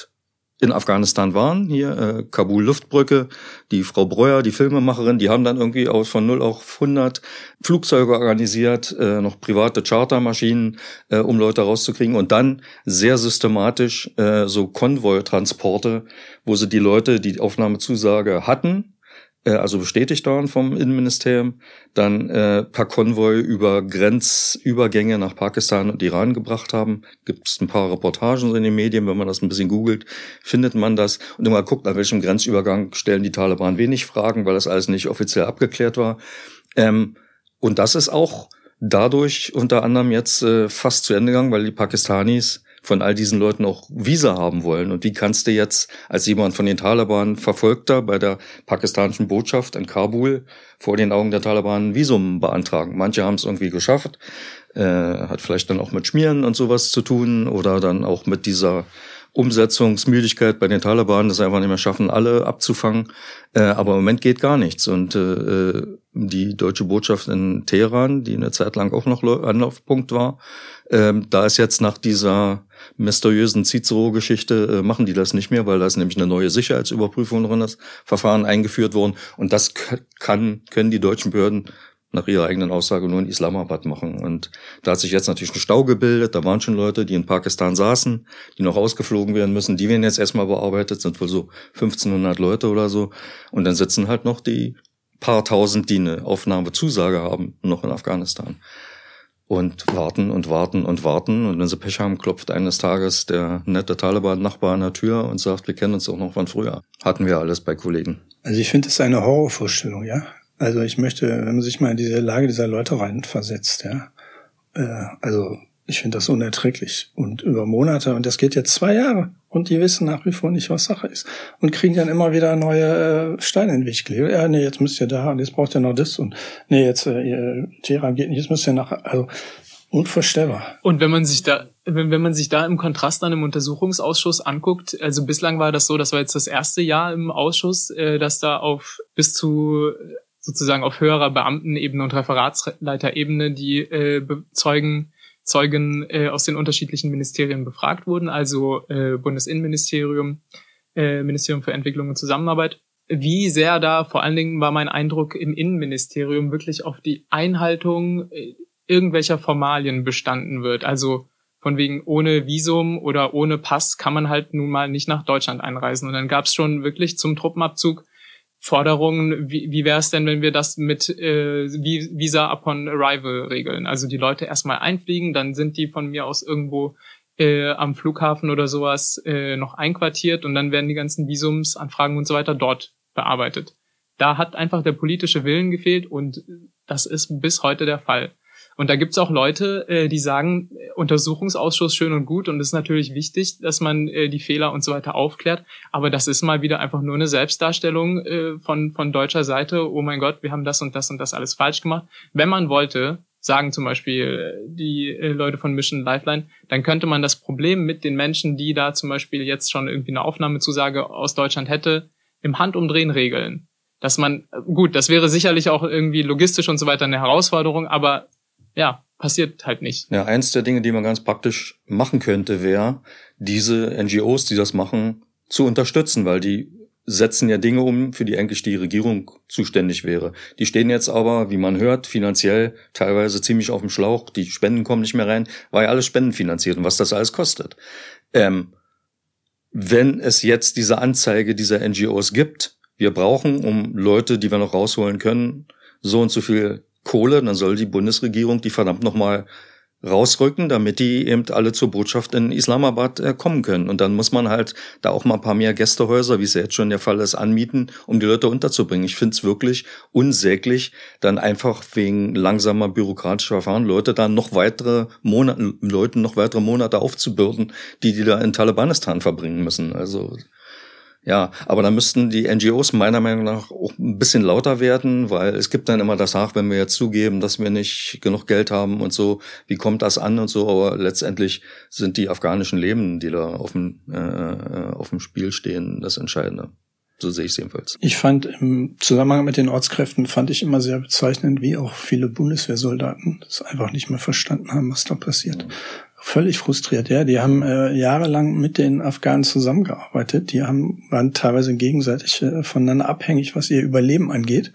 in Afghanistan waren, hier äh, Kabul Luftbrücke, die Frau Breuer, die Filmemacherin, die haben dann irgendwie aus von 0 auf 100 Flugzeuge organisiert, äh, noch private Chartermaschinen, äh, um Leute rauszukriegen und dann sehr systematisch äh, so Konvoi-Transporte, wo sie die Leute, die Aufnahmezusage hatten, also bestätigt waren vom Innenministerium, dann äh, per Konvoi über Grenzübergänge nach Pakistan und Iran gebracht haben. Gibt es ein paar Reportagen in den Medien, wenn man das ein bisschen googelt, findet man das. Und immer guckt, an welchem Grenzübergang stellen die Taliban wenig Fragen, weil das alles nicht offiziell abgeklärt war. Ähm, und das ist auch dadurch unter anderem jetzt äh, fast zu Ende gegangen, weil die Pakistanis von all diesen Leuten auch Visa haben wollen. Und wie kannst du jetzt als jemand von den Taliban Verfolgter bei der pakistanischen Botschaft in Kabul vor den Augen der Taliban Visum beantragen? Manche haben es irgendwie geschafft, äh, hat vielleicht dann auch mit Schmieren und sowas zu tun oder dann auch mit dieser Umsetzungsmüdigkeit bei den Taliban, das einfach nicht mehr schaffen, alle abzufangen. Äh, aber im Moment geht gar nichts. Und äh, die deutsche Botschaft in Teheran, die eine Zeit lang auch noch Anlaufpunkt war, äh, da ist jetzt nach dieser mysteriösen Cicero-Geschichte äh, machen die das nicht mehr, weil da ist nämlich eine neue Sicherheitsüberprüfung drin, das Verfahren eingeführt worden. Und das kann, können die deutschen Behörden nach ihrer eigenen Aussage nur in Islamabad machen. Und da hat sich jetzt natürlich ein Stau gebildet. Da waren schon Leute, die in Pakistan saßen, die noch ausgeflogen werden müssen. Die werden jetzt erstmal bearbeitet, sind wohl so 1500 Leute oder so. Und dann sitzen halt noch die paar tausend, die eine Aufnahmezusage haben, noch in Afghanistan und warten und warten und warten. Und wenn sie Pech haben, klopft eines Tages der nette Taliban-Nachbar an der Tür und sagt, wir kennen uns auch noch von früher. Hatten wir alles bei Kollegen. Also ich finde es eine Horrorvorstellung, ja. Also ich möchte, wenn man sich mal in diese Lage dieser Leute reinversetzt, ja. Äh, also ich finde das unerträglich. Und über Monate, und das geht jetzt zwei Jahre, und die wissen nach wie vor nicht, was Sache ist. Und kriegen dann immer wieder neue äh, Steine in den Weg. Ja, nee, jetzt müsst ihr da, und jetzt braucht ihr noch das, und nee, jetzt äh, Teheran geht nicht, jetzt müsst ihr nach, also unvorstellbar. Und wenn man sich da, wenn, wenn man sich da im Kontrast an einem Untersuchungsausschuss anguckt, also bislang war das so, das war jetzt das erste Jahr im Ausschuss, äh, dass da auf bis zu sozusagen auf höherer Beamtenebene und Referatsleiterebene die äh, Zeugen Zeugen äh, aus den unterschiedlichen Ministerien befragt wurden, also äh, Bundesinnenministerium, äh, Ministerium für Entwicklung und Zusammenarbeit. Wie sehr da, vor allen Dingen war mein Eindruck im Innenministerium wirklich auf die Einhaltung äh, irgendwelcher Formalien bestanden wird. Also von wegen ohne Visum oder ohne Pass kann man halt nun mal nicht nach Deutschland einreisen. Und dann gab es schon wirklich zum Truppenabzug Forderungen, wie, wie wäre es denn, wenn wir das mit äh, Visa upon Arrival regeln? Also die Leute erstmal einfliegen, dann sind die von mir aus irgendwo äh, am Flughafen oder sowas äh, noch einquartiert und dann werden die ganzen Visumsanfragen und so weiter dort bearbeitet. Da hat einfach der politische Willen gefehlt und das ist bis heute der Fall. Und da gibt's auch Leute, äh, die sagen, Untersuchungsausschuss schön und gut und es ist natürlich wichtig, dass man äh, die Fehler und so weiter aufklärt. Aber das ist mal wieder einfach nur eine Selbstdarstellung äh, von, von deutscher Seite. Oh mein Gott, wir haben das und das und das alles falsch gemacht. Wenn man wollte, sagen zum Beispiel äh, die äh, Leute von Mission Lifeline, dann könnte man das Problem mit den Menschen, die da zum Beispiel jetzt schon irgendwie eine Aufnahmezusage aus Deutschland hätte, im Handumdrehen regeln. Dass man, gut, das wäre sicherlich auch irgendwie logistisch und so weiter eine Herausforderung, aber ja, passiert halt nicht. Ja, eins der Dinge, die man ganz praktisch machen könnte, wäre, diese NGOs, die das machen, zu unterstützen, weil die setzen ja Dinge um, für die eigentlich die Regierung zuständig wäre. Die stehen jetzt aber, wie man hört, finanziell teilweise ziemlich auf dem Schlauch. Die Spenden kommen nicht mehr rein, war ja alles spendenfinanziert und was das alles kostet. Ähm, wenn es jetzt diese Anzeige dieser NGOs gibt, wir brauchen, um Leute, die wir noch rausholen können, so und so viel Kohle, dann soll die Bundesregierung die verdammt nochmal rausrücken, damit die eben alle zur Botschaft in Islamabad äh, kommen können. Und dann muss man halt da auch mal ein paar mehr Gästehäuser, wie es ja jetzt schon der Fall ist, anmieten, um die Leute unterzubringen. Ich finde es wirklich unsäglich, dann einfach wegen langsamer bürokratischer Verfahren Leute dann noch weitere Monate, Leuten noch weitere Monate aufzubürden, die die da in Talibanistan verbringen müssen. Also ja, aber da müssten die NGOs meiner Meinung nach auch ein bisschen lauter werden, weil es gibt dann immer das Ach, wenn wir jetzt zugeben, dass wir nicht genug Geld haben und so, wie kommt das an und so, aber letztendlich sind die afghanischen Leben, die da auf dem, äh, auf dem Spiel stehen, das Entscheidende. So sehe ich es jedenfalls. Ich fand im Zusammenhang mit den Ortskräften fand ich immer sehr bezeichnend, wie auch viele Bundeswehrsoldaten das einfach nicht mehr verstanden haben, was da passiert. Mhm völlig frustriert. Ja, die haben äh, jahrelang mit den Afghanen zusammengearbeitet. Die haben waren teilweise gegenseitig äh, voneinander abhängig, was ihr Überleben angeht.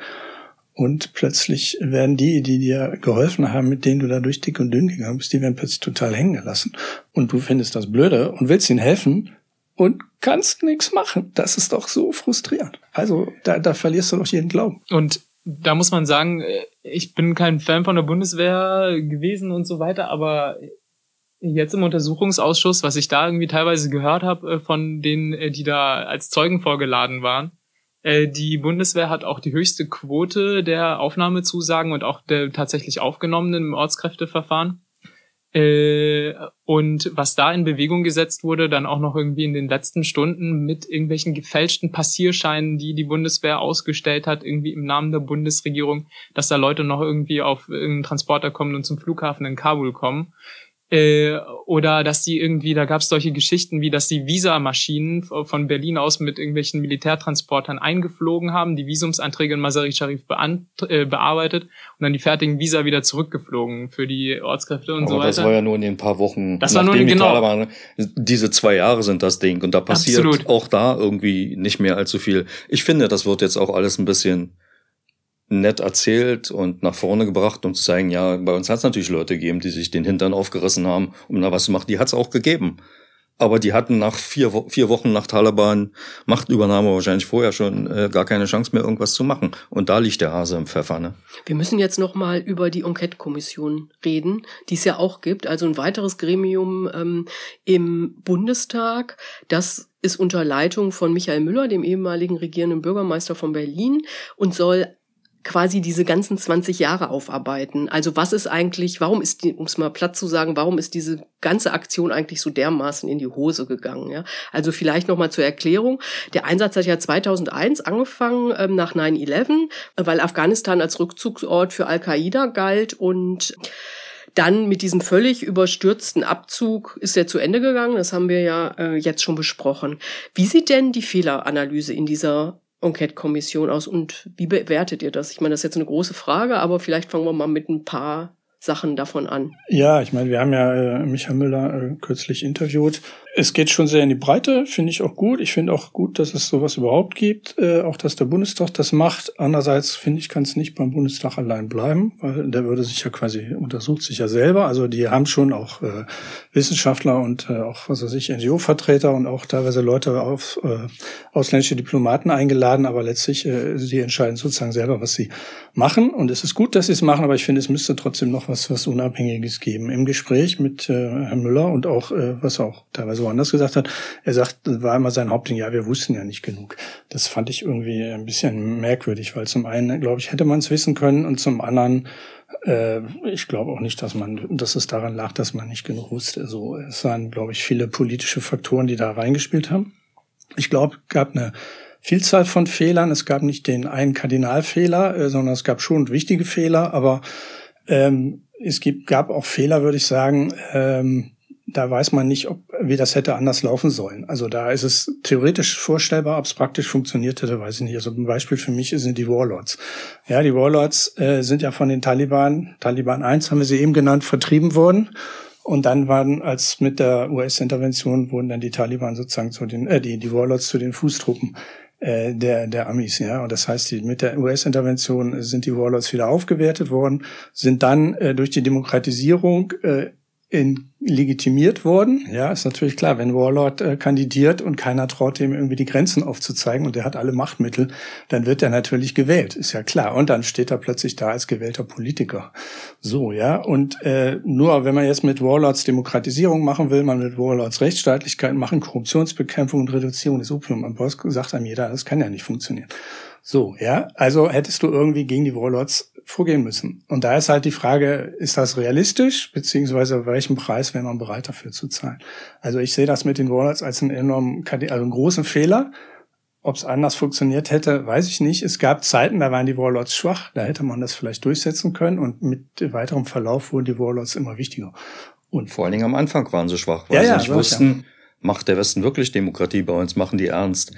Und plötzlich werden die, die dir geholfen haben, mit denen du da durch dick und dünn gegangen bist, die werden plötzlich total hängen gelassen. Und du findest das blöde und willst ihnen helfen und kannst nichts machen. Das ist doch so frustrierend. Also da, da verlierst du doch jeden Glauben. Und da muss man sagen, äh, ich bin kein Fan von der Bundeswehr gewesen und so weiter, aber jetzt im Untersuchungsausschuss, was ich da irgendwie teilweise gehört habe äh, von denen, äh, die da als Zeugen vorgeladen waren, äh, die Bundeswehr hat auch die höchste Quote der Aufnahmezusagen und auch der tatsächlich aufgenommenen im Ortskräfteverfahren. Und was da in Bewegung gesetzt wurde, dann auch noch irgendwie in den letzten Stunden mit irgendwelchen gefälschten Passierscheinen, die die Bundeswehr ausgestellt hat, irgendwie im Namen der Bundesregierung, dass da Leute noch irgendwie auf irgendeinen Transporter kommen und zum Flughafen in Kabul kommen. Äh, oder dass die irgendwie, da gab es solche Geschichten wie, dass die Visamaschinen von Berlin aus mit irgendwelchen Militärtransportern eingeflogen haben, die Visumsanträge in Masari Sharif äh, bearbeitet und dann die fertigen Visa wieder zurückgeflogen für die Ortskräfte und Aber so weiter. Das war ja nur in den paar Wochen. Das war nur in, genau. Taliban, diese zwei Jahre sind das Ding und da passiert Absolut. auch da irgendwie nicht mehr allzu viel. Ich finde, das wird jetzt auch alles ein bisschen nett erzählt und nach vorne gebracht, um zu zeigen, ja, bei uns hat es natürlich Leute gegeben, die sich den Hintern aufgerissen haben, um da was zu machen. Die hat es auch gegeben. Aber die hatten nach vier, vier Wochen nach Taliban Machtübernahme wahrscheinlich vorher schon äh, gar keine Chance mehr, irgendwas zu machen. Und da liegt der Hase im Pfeffer. Ne? Wir müssen jetzt noch mal über die Enquete-Kommission reden, die es ja auch gibt. Also ein weiteres Gremium ähm, im Bundestag, das ist unter Leitung von Michael Müller, dem ehemaligen regierenden Bürgermeister von Berlin, und soll quasi diese ganzen 20 Jahre aufarbeiten. Also was ist eigentlich, warum ist die, um es mal platt zu sagen, warum ist diese ganze Aktion eigentlich so dermaßen in die Hose gegangen? Ja? Also vielleicht nochmal zur Erklärung. Der Einsatz hat ja 2001 angefangen ähm, nach 9-11, weil Afghanistan als Rückzugsort für Al-Qaida galt und dann mit diesem völlig überstürzten Abzug ist er zu Ende gegangen. Das haben wir ja äh, jetzt schon besprochen. Wie sieht denn die Fehleranalyse in dieser Enquete-Kommission aus und wie bewertet ihr das? Ich meine, das ist jetzt eine große Frage, aber vielleicht fangen wir mal mit ein paar Sachen davon an. Ja, ich meine, wir haben ja äh, Michael Müller äh, kürzlich interviewt es geht schon sehr in die Breite, finde ich auch gut. Ich finde auch gut, dass es sowas überhaupt gibt, äh, auch dass der Bundestag das macht. Andererseits finde ich, kann es nicht beim Bundestag allein bleiben, weil der würde sich ja quasi, untersucht sich ja selber. Also die haben schon auch äh, Wissenschaftler und äh, auch, was weiß ich, NGO-Vertreter und auch teilweise Leute auf äh, ausländische Diplomaten eingeladen, aber letztlich, äh, sie entscheiden sozusagen selber, was sie machen. Und es ist gut, dass sie es machen, aber ich finde, es müsste trotzdem noch was, was Unabhängiges geben. Im Gespräch mit äh, Herrn Müller und auch, äh, was auch teilweise woanders gesagt hat. Er sagt, war immer sein Hauptding, ja, wir wussten ja nicht genug. Das fand ich irgendwie ein bisschen merkwürdig, weil zum einen, glaube ich, hätte man es wissen können und zum anderen, äh, ich glaube auch nicht, dass man, dass es daran lag, dass man nicht genug wusste. So, es waren, glaube ich, viele politische Faktoren, die da reingespielt haben. Ich glaube, gab eine Vielzahl von Fehlern. Es gab nicht den einen Kardinalfehler, äh, sondern es gab schon wichtige Fehler, aber ähm, es gibt, gab auch Fehler, würde ich sagen, ähm, da weiß man nicht, ob, wie das hätte anders laufen sollen. Also da ist es theoretisch vorstellbar, ob es praktisch funktioniert hätte, weiß ich nicht. Also ein Beispiel für mich sind die Warlords. Ja, die Warlords äh, sind ja von den Taliban, Taliban 1 haben wir sie eben genannt, vertrieben worden. Und dann waren, als mit der US-Intervention wurden dann die Taliban sozusagen zu den, äh, die, die Warlords zu den Fußtruppen äh, der, der Amis, ja. Und das heißt, die, mit der US-Intervention sind die Warlords wieder aufgewertet worden, sind dann äh, durch die Demokratisierung äh, in, legitimiert worden. Ja, ist natürlich klar, wenn Warlord äh, kandidiert und keiner traut dem irgendwie die Grenzen aufzuzeigen und der hat alle Machtmittel, dann wird er natürlich gewählt, ist ja klar. Und dann steht er plötzlich da als gewählter Politiker. So, ja. Und äh, nur wenn man jetzt mit Warlords Demokratisierung machen will, man mit Warlords Rechtsstaatlichkeit machen, Korruptionsbekämpfung und Reduzierung des Opium am Boss, sagt einem jeder, das kann ja nicht funktionieren. So, ja. Also hättest du irgendwie gegen die Warlords vorgehen müssen. Und da ist halt die Frage, ist das realistisch, beziehungsweise welchen Preis wäre man bereit dafür zu zahlen? Also ich sehe das mit den Wallets als einen enormen, also einen großen Fehler. Ob es anders funktioniert hätte, weiß ich nicht. Es gab Zeiten, da waren die Warlords schwach, da hätte man das vielleicht durchsetzen können und mit weiterem Verlauf wurden die Warlords immer wichtiger. Und vor allen Dingen am Anfang waren sie schwach, weil ja, sie ja, nicht wussten, ja. macht der Westen wirklich Demokratie bei uns, machen die ernst.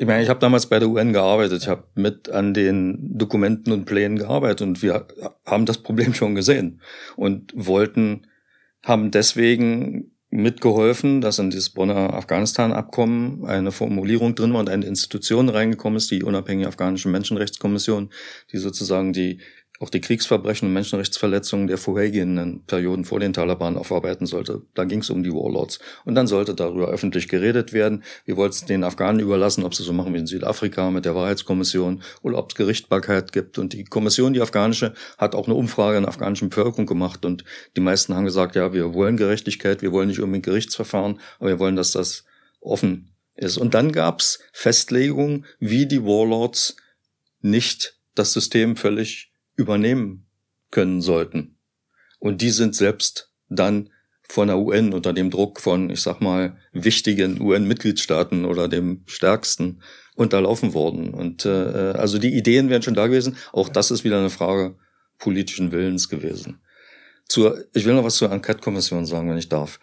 Ich meine, ich habe damals bei der UN gearbeitet, ich habe mit an den Dokumenten und Plänen gearbeitet und wir haben das Problem schon gesehen und wollten, haben deswegen mitgeholfen, dass in dieses Bonner Afghanistan-Abkommen eine Formulierung drin war und eine Institution reingekommen ist, die unabhängige afghanische Menschenrechtskommission, die sozusagen die auch die Kriegsverbrechen und Menschenrechtsverletzungen der vorhergehenden Perioden vor den Taliban aufarbeiten sollte. Da ging es um die Warlords. Und dann sollte darüber öffentlich geredet werden. Wir wollten es den Afghanen überlassen, ob sie so machen wie in Südafrika mit der Wahrheitskommission oder ob es Gerichtbarkeit gibt. Und die Kommission, die afghanische, hat auch eine Umfrage in der afghanischen Bevölkerung gemacht. Und die meisten haben gesagt, ja, wir wollen Gerechtigkeit, wir wollen nicht unbedingt Gerichtsverfahren, aber wir wollen, dass das offen ist. Und dann gab es Festlegungen, wie die Warlords nicht das System völlig übernehmen können sollten. Und die sind selbst dann von der UN unter dem Druck von, ich sag mal, wichtigen UN-Mitgliedstaaten oder dem stärksten unterlaufen worden. Und äh, also die Ideen wären schon da gewesen. Auch das ist wieder eine Frage politischen Willens gewesen. Zur, ich will noch was zur Enquete-Kommission sagen, wenn ich darf.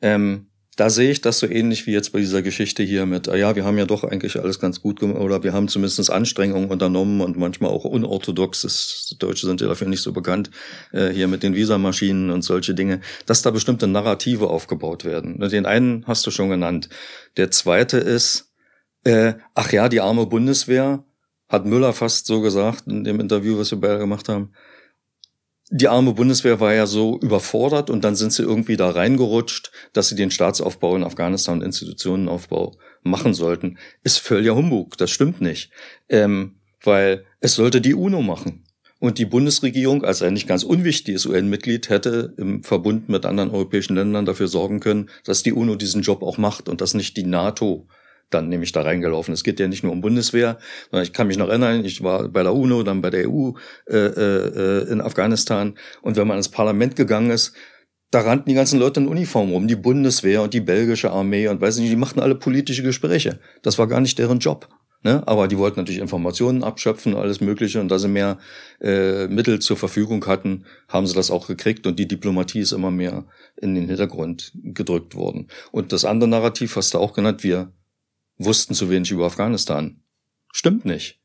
Ähm, da sehe ich das so ähnlich wie jetzt bei dieser Geschichte hier mit, ah ja, wir haben ja doch eigentlich alles ganz gut gemacht oder wir haben zumindest Anstrengungen unternommen und manchmal auch unorthodoxes, Deutsche sind ja dafür nicht so bekannt, äh, hier mit den Visamaschinen und solche Dinge, dass da bestimmte Narrative aufgebaut werden. Den einen hast du schon genannt. Der zweite ist, äh, ach ja, die arme Bundeswehr, hat Müller fast so gesagt in dem Interview, was wir beide gemacht haben, die arme Bundeswehr war ja so überfordert und dann sind sie irgendwie da reingerutscht, dass sie den Staatsaufbau in Afghanistan und Institutionenaufbau machen sollten. Ist völliger Humbug, das stimmt nicht. Ähm, weil es sollte die UNO machen. Und die Bundesregierung als ein nicht ganz unwichtiges UN-Mitglied hätte im Verbund mit anderen europäischen Ländern dafür sorgen können, dass die UNO diesen Job auch macht und dass nicht die NATO dann nämlich da reingelaufen. Es geht ja nicht nur um Bundeswehr, sondern ich kann mich noch erinnern, ich war bei der UNO, dann bei der EU äh, äh, in Afghanistan und wenn man ins Parlament gegangen ist, da rannten die ganzen Leute in Uniform rum, die Bundeswehr und die belgische Armee und weiß nicht, die machten alle politische Gespräche. Das war gar nicht deren Job. Ne? Aber die wollten natürlich Informationen abschöpfen, alles Mögliche. Und da sie mehr äh, Mittel zur Verfügung hatten, haben sie das auch gekriegt. Und die Diplomatie ist immer mehr in den Hintergrund gedrückt worden. Und das andere Narrativ hast du auch genannt, wir wussten zu wenig über Afghanistan. Stimmt nicht.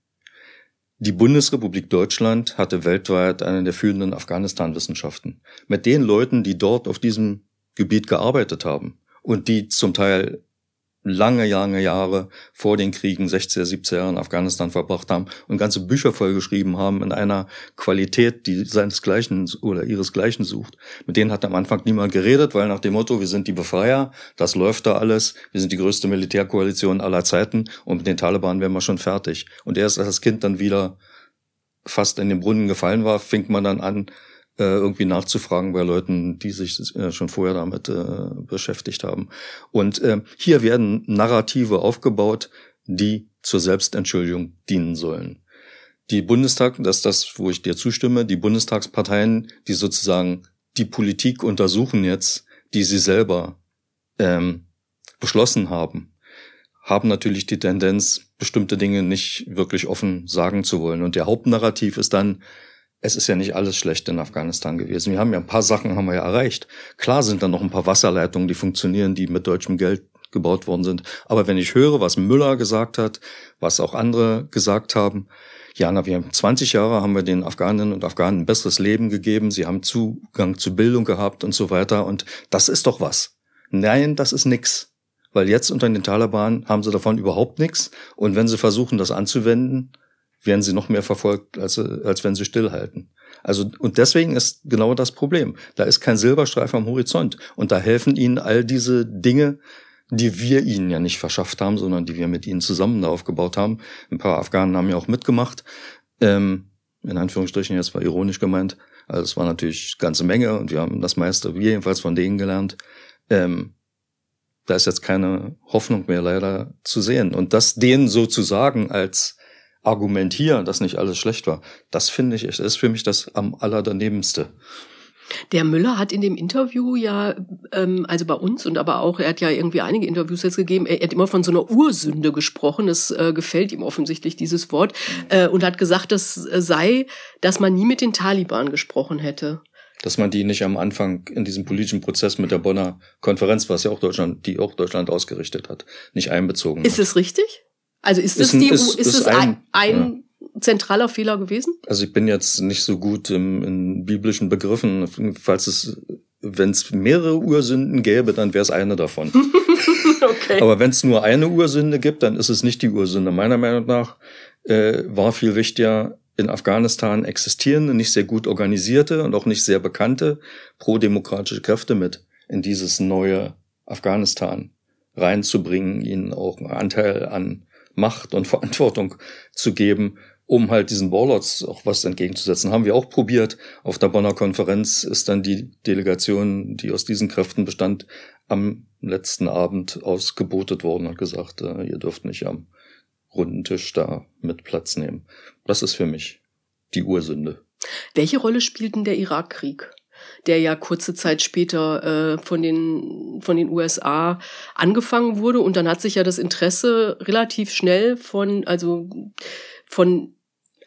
Die Bundesrepublik Deutschland hatte weltweit eine der führenden Afghanistan-Wissenschaften. Mit den Leuten, die dort auf diesem Gebiet gearbeitet haben und die zum Teil lange, lange Jahre vor den Kriegen, 60er, 70er Jahre in Afghanistan verbracht haben und ganze Bücher vollgeschrieben haben in einer Qualität, die seinesgleichen oder ihresgleichen sucht. Mit denen hat am Anfang niemand geredet, weil nach dem Motto, wir sind die Befreier, das läuft da alles, wir sind die größte Militärkoalition aller Zeiten und mit den Taliban wären wir schon fertig. Und erst als das Kind dann wieder fast in den Brunnen gefallen war, fing man dann an, irgendwie nachzufragen bei Leuten, die sich äh, schon vorher damit äh, beschäftigt haben. Und äh, hier werden Narrative aufgebaut, die zur Selbstentschuldigung dienen sollen. Die Bundestag, das ist das, wo ich dir zustimme, die Bundestagsparteien, die sozusagen die Politik untersuchen jetzt, die sie selber ähm, beschlossen haben, haben natürlich die Tendenz, bestimmte Dinge nicht wirklich offen sagen zu wollen. Und der Hauptnarrativ ist dann, es ist ja nicht alles schlecht in Afghanistan gewesen. Wir haben ja ein paar Sachen haben wir ja erreicht. Klar sind da noch ein paar Wasserleitungen, die funktionieren, die mit deutschem Geld gebaut worden sind. Aber wenn ich höre, was Müller gesagt hat, was auch andere gesagt haben, ja, na, wir haben 20 Jahre haben wir den Afghaninnen und Afghanen ein besseres Leben gegeben. Sie haben Zugang zu Bildung gehabt und so weiter. Und das ist doch was. Nein, das ist nix. weil jetzt unter den Taliban haben sie davon überhaupt nichts. Und wenn sie versuchen, das anzuwenden, werden sie noch mehr verfolgt, als, als wenn sie stillhalten. Also, und deswegen ist genau das Problem. Da ist kein Silberstreifen am Horizont. Und da helfen ihnen all diese Dinge, die wir ihnen ja nicht verschafft haben, sondern die wir mit ihnen zusammen da aufgebaut haben. Ein paar Afghanen haben ja auch mitgemacht. Ähm, in Anführungsstrichen, jetzt war ironisch gemeint. Also es war natürlich ganze Menge und wir haben das meiste, wir jedenfalls von denen gelernt. Ähm, da ist jetzt keine Hoffnung mehr leider zu sehen. Und das denen sozusagen als Argument hier, dass nicht alles schlecht war, das finde ich, ist für mich das am allerdanebenste. Der Müller hat in dem Interview ja, ähm, also bei uns und aber auch, er hat ja irgendwie einige Interviews jetzt gegeben, er, er hat immer von so einer Ursünde gesprochen, das äh, gefällt ihm offensichtlich, dieses Wort, äh, und hat gesagt, das sei, dass man nie mit den Taliban gesprochen hätte. Dass man die nicht am Anfang in diesem politischen Prozess mit der Bonner Konferenz, was ja auch Deutschland, die auch Deutschland ausgerichtet hat, nicht einbezogen Ist hat. es richtig? Also ist, ist das die, ist, ist, ist ein, ein, ja. zentraler Fehler gewesen? Also ich bin jetzt nicht so gut im, in biblischen Begriffen. Falls es, wenn es mehrere Ursünden gäbe, dann wäre es eine davon. okay. Aber wenn es nur eine Ursünde gibt, dann ist es nicht die Ursünde. Meiner Meinung nach äh, war viel wichtiger, in Afghanistan existierende, nicht sehr gut organisierte und auch nicht sehr bekannte pro-demokratische Kräfte mit in dieses neue Afghanistan reinzubringen, ihnen auch einen Anteil an Macht und Verantwortung zu geben, um halt diesen Warlords auch was entgegenzusetzen. Haben wir auch probiert. Auf der Bonner Konferenz ist dann die Delegation, die aus diesen Kräften bestand, am letzten Abend ausgebotet worden und gesagt, äh, ihr dürft nicht am runden Tisch da mit Platz nehmen. Das ist für mich die Ursünde. Welche Rolle spielt denn der Irakkrieg? Der ja kurze Zeit später äh, von, den, von den USA angefangen wurde. Und dann hat sich ja das Interesse relativ schnell von, also von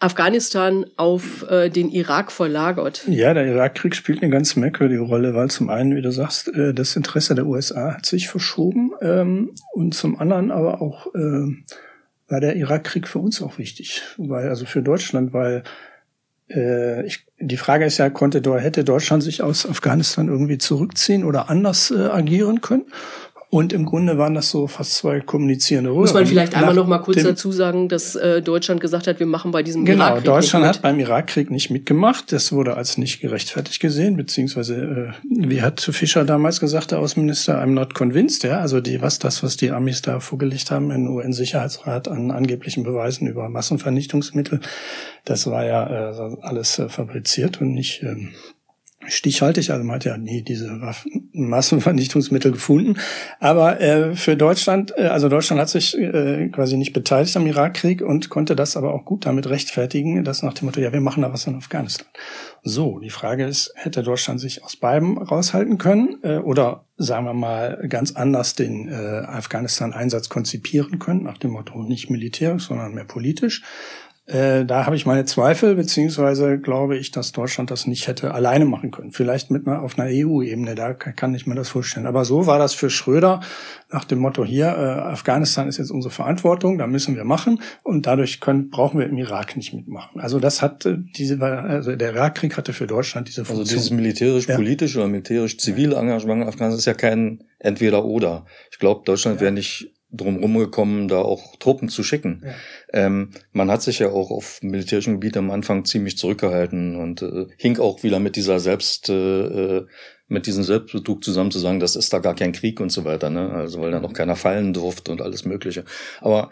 Afghanistan auf äh, den Irak verlagert. Ja, der Irakkrieg spielt eine ganz merkwürdige Rolle, weil zum einen, wie du sagst, äh, das Interesse der USA hat sich verschoben ähm, und zum anderen aber auch äh, war der Irakkrieg für uns auch wichtig, weil also für Deutschland, weil äh, ich, die Frage ist ja, konnte, hätte Deutschland sich aus Afghanistan irgendwie zurückziehen oder anders äh, agieren können? Und im Grunde waren das so fast zwei kommunizierende Röhren. Muss man vielleicht einmal noch mal kurz dazu sagen, dass äh, Deutschland gesagt hat, wir machen bei diesem genau, Irakkrieg Genau, Deutschland hat beim Irakkrieg nicht mitgemacht. Das wurde als nicht gerechtfertigt gesehen, beziehungsweise, äh, wie hat Fischer damals gesagt, der Außenminister, I'm not convinced, ja. Also die, was das, was die Amis da vorgelegt haben im UN-Sicherheitsrat an angeblichen Beweisen über Massenvernichtungsmittel, das war ja äh, alles äh, fabriziert und nicht äh, stichhaltig, also man hat ja nie diese Waffen, Massenvernichtungsmittel gefunden. Aber äh, für Deutschland, äh, also Deutschland hat sich äh, quasi nicht beteiligt am Irakkrieg und konnte das aber auch gut damit rechtfertigen, dass nach dem Motto, ja, wir machen da was in Afghanistan. So, die Frage ist, hätte Deutschland sich aus beidem raushalten können äh, oder sagen wir mal ganz anders den äh, Afghanistan-Einsatz konzipieren können, nach dem Motto nicht militärisch, sondern mehr politisch. Äh, da habe ich meine Zweifel, beziehungsweise glaube ich, dass Deutschland das nicht hätte alleine machen können. Vielleicht mit einer, auf einer EU-Ebene, da kann ich mir das vorstellen. Aber so war das für Schröder nach dem Motto hier, äh, Afghanistan ist jetzt unsere Verantwortung, da müssen wir machen und dadurch können, brauchen wir im Irak nicht mitmachen. Also das hat äh, diese, also der Irakkrieg hatte für Deutschland diese Funktion. Also dieses militärisch-politische ja. oder militärisch-zivile Engagement in Afghanistan ist ja kein Entweder-Oder. Ich glaube, Deutschland ja. wäre nicht drumherum gekommen, da auch Truppen zu schicken. Ja. Ähm, man hat sich ja auch auf militärischem Gebiet am Anfang ziemlich zurückgehalten und äh, hing auch wieder mit dieser Selbst, äh, äh, mit diesem Selbstbetrug zusammen zu sagen, das ist da gar kein Krieg und so weiter, ne? Also weil da noch keiner fallen durfte und alles Mögliche. Aber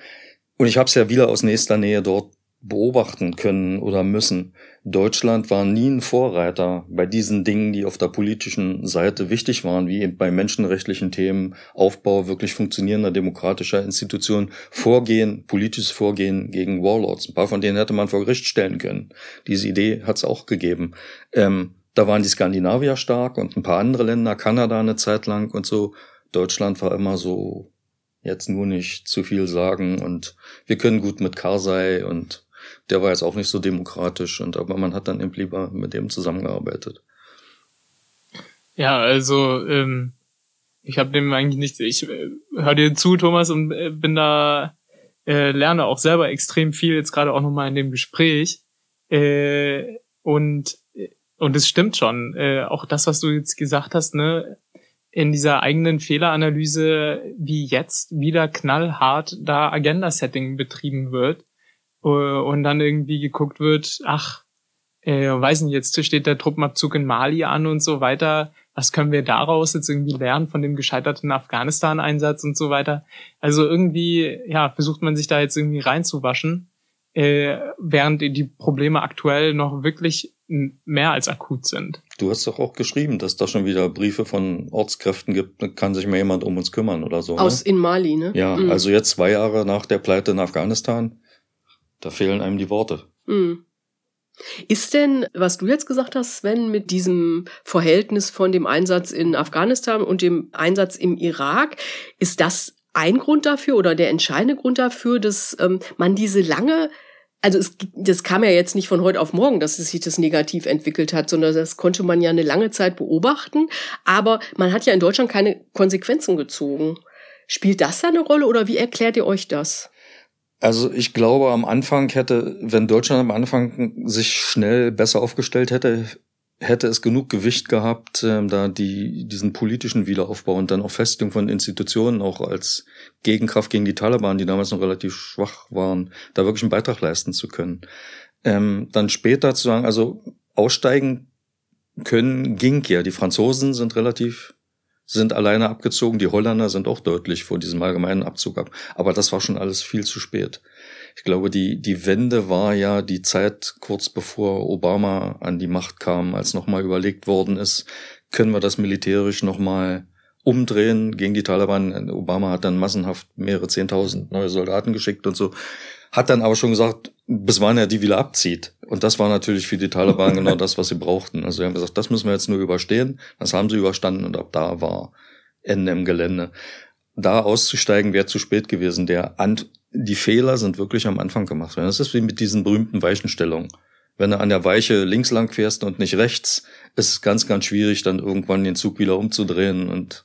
und ich habe es ja wieder aus nächster Nähe dort beobachten können oder müssen. Deutschland war nie ein Vorreiter bei diesen Dingen, die auf der politischen Seite wichtig waren, wie bei menschenrechtlichen Themen, Aufbau wirklich funktionierender demokratischer Institutionen, Vorgehen, politisches Vorgehen gegen Warlords. Ein paar von denen hätte man vor Gericht stellen können. Diese Idee hat es auch gegeben. Ähm, da waren die Skandinavier stark und ein paar andere Länder, Kanada eine Zeit lang und so. Deutschland war immer so jetzt nur nicht zu viel sagen und wir können gut mit Karzai und der war jetzt auch nicht so demokratisch und aber man hat dann eben lieber mit dem zusammengearbeitet. Ja, also ähm, ich habe dem eigentlich nichts. Ich äh, höre dir zu, Thomas, und äh, bin da äh, lerne auch selber extrem viel jetzt gerade auch nochmal in dem Gespräch äh, und und es stimmt schon. Äh, auch das, was du jetzt gesagt hast, ne, in dieser eigenen Fehleranalyse, wie jetzt wieder knallhart da Agenda-Setting betrieben wird äh, und dann irgendwie geguckt wird, ach, äh, weiß nicht, jetzt steht der Truppenabzug in Mali an und so weiter. Was können wir daraus jetzt irgendwie lernen von dem gescheiterten Afghanistan-Einsatz und so weiter? Also irgendwie, ja, versucht man sich da jetzt irgendwie reinzuwaschen, äh, während die Probleme aktuell noch wirklich mehr als akut sind. Du hast doch auch geschrieben, dass da schon wieder Briefe von Ortskräften gibt, kann sich mal jemand um uns kümmern oder so. Ne? Aus ne? in Mali, ne? Ja, mhm. also jetzt zwei Jahre nach der Pleite in Afghanistan, da fehlen einem die Worte. Mhm. Ist denn, was du jetzt gesagt hast, Sven, mit diesem Verhältnis von dem Einsatz in Afghanistan und dem Einsatz im Irak, ist das ein Grund dafür oder der entscheidende Grund dafür, dass ähm, man diese lange also es, das kam ja jetzt nicht von heute auf morgen, dass es sich das negativ entwickelt hat, sondern das konnte man ja eine lange Zeit beobachten. Aber man hat ja in Deutschland keine Konsequenzen gezogen. Spielt das da eine Rolle oder wie erklärt ihr euch das? Also ich glaube, am Anfang hätte, wenn Deutschland am Anfang sich schnell besser aufgestellt hätte, hätte es genug Gewicht gehabt, äh, da die, diesen politischen Wiederaufbau und dann auch Festigung von Institutionen auch als Gegenkraft gegen die Taliban, die damals noch relativ schwach waren, da wirklich einen Beitrag leisten zu können. Ähm, dann später zu sagen, also aussteigen können ging ja. Die Franzosen sind relativ sind alleine abgezogen, die Holländer sind auch deutlich vor diesem allgemeinen Abzug ab. Aber das war schon alles viel zu spät. Ich glaube, die, die Wende war ja die Zeit kurz bevor Obama an die Macht kam, als nochmal überlegt worden ist, können wir das militärisch nochmal umdrehen gegen die Taliban. Obama hat dann massenhaft mehrere Zehntausend neue Soldaten geschickt und so. Hat dann aber schon gesagt, bis wann er die wieder abzieht. Und das war natürlich für die Taliban genau das, was sie brauchten. Also sie haben gesagt, das müssen wir jetzt nur überstehen. Das haben sie überstanden und ab da war Ende im Gelände. Da auszusteigen wäre zu spät gewesen. Der die Fehler sind wirklich am Anfang gemacht worden. Das ist wie mit diesen berühmten Weichenstellungen. Wenn du an der Weiche links lang fährst und nicht rechts, ist es ganz, ganz schwierig, dann irgendwann den Zug wieder umzudrehen und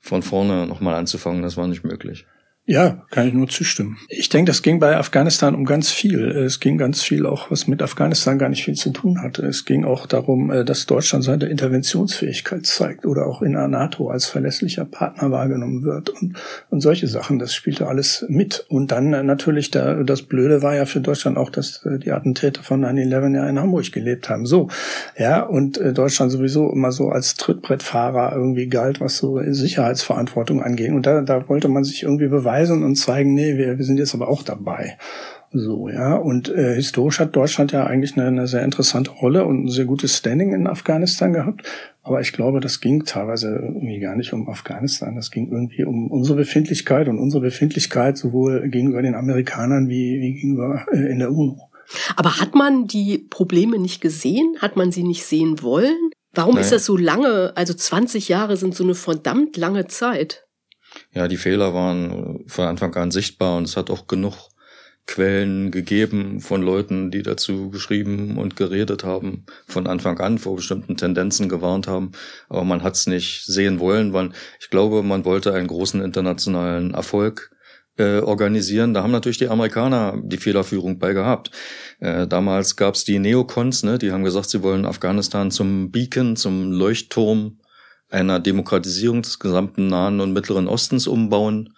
von vorne nochmal anzufangen. Das war nicht möglich. Ja, kann ich nur zustimmen. Ich denke, das ging bei Afghanistan um ganz viel. Es ging ganz viel auch, was mit Afghanistan gar nicht viel zu tun hatte. Es ging auch darum, äh, dass Deutschland seine Interventionsfähigkeit zeigt oder auch in der NATO als verlässlicher Partner wahrgenommen wird und, und solche Sachen. Das spielte alles mit. Und dann äh, natürlich, der, das Blöde war ja für Deutschland auch, dass äh, die Attentäter von 9-11 ja in Hamburg gelebt haben. So, ja, und Deutschland sowieso immer so als Trittbrettfahrer irgendwie galt, was so Sicherheitsverantwortung angeht. Und da, da wollte man sich irgendwie beweisen, beweisen und zeigen, nee, wir, wir sind jetzt aber auch dabei. So, ja. Und äh, historisch hat Deutschland ja eigentlich eine, eine sehr interessante Rolle und ein sehr gutes Standing in Afghanistan gehabt. Aber ich glaube, das ging teilweise irgendwie gar nicht um Afghanistan. Das ging irgendwie um unsere Befindlichkeit und unsere Befindlichkeit sowohl gegenüber den Amerikanern wie, wie gegenüber äh, in der UNO. Aber hat man die Probleme nicht gesehen? Hat man sie nicht sehen wollen? Warum Nein. ist das so lange? Also 20 Jahre sind so eine verdammt lange Zeit ja, die Fehler waren von Anfang an sichtbar und es hat auch genug Quellen gegeben von Leuten, die dazu geschrieben und geredet haben, von Anfang an vor bestimmten Tendenzen gewarnt haben. Aber man hat es nicht sehen wollen, weil ich glaube, man wollte einen großen internationalen Erfolg äh, organisieren. Da haben natürlich die Amerikaner die Fehlerführung bei gehabt. Äh, damals gab es die Neocons, ne, die haben gesagt, sie wollen Afghanistan zum Beacon, zum Leuchtturm einer Demokratisierung des gesamten Nahen und Mittleren Ostens umbauen.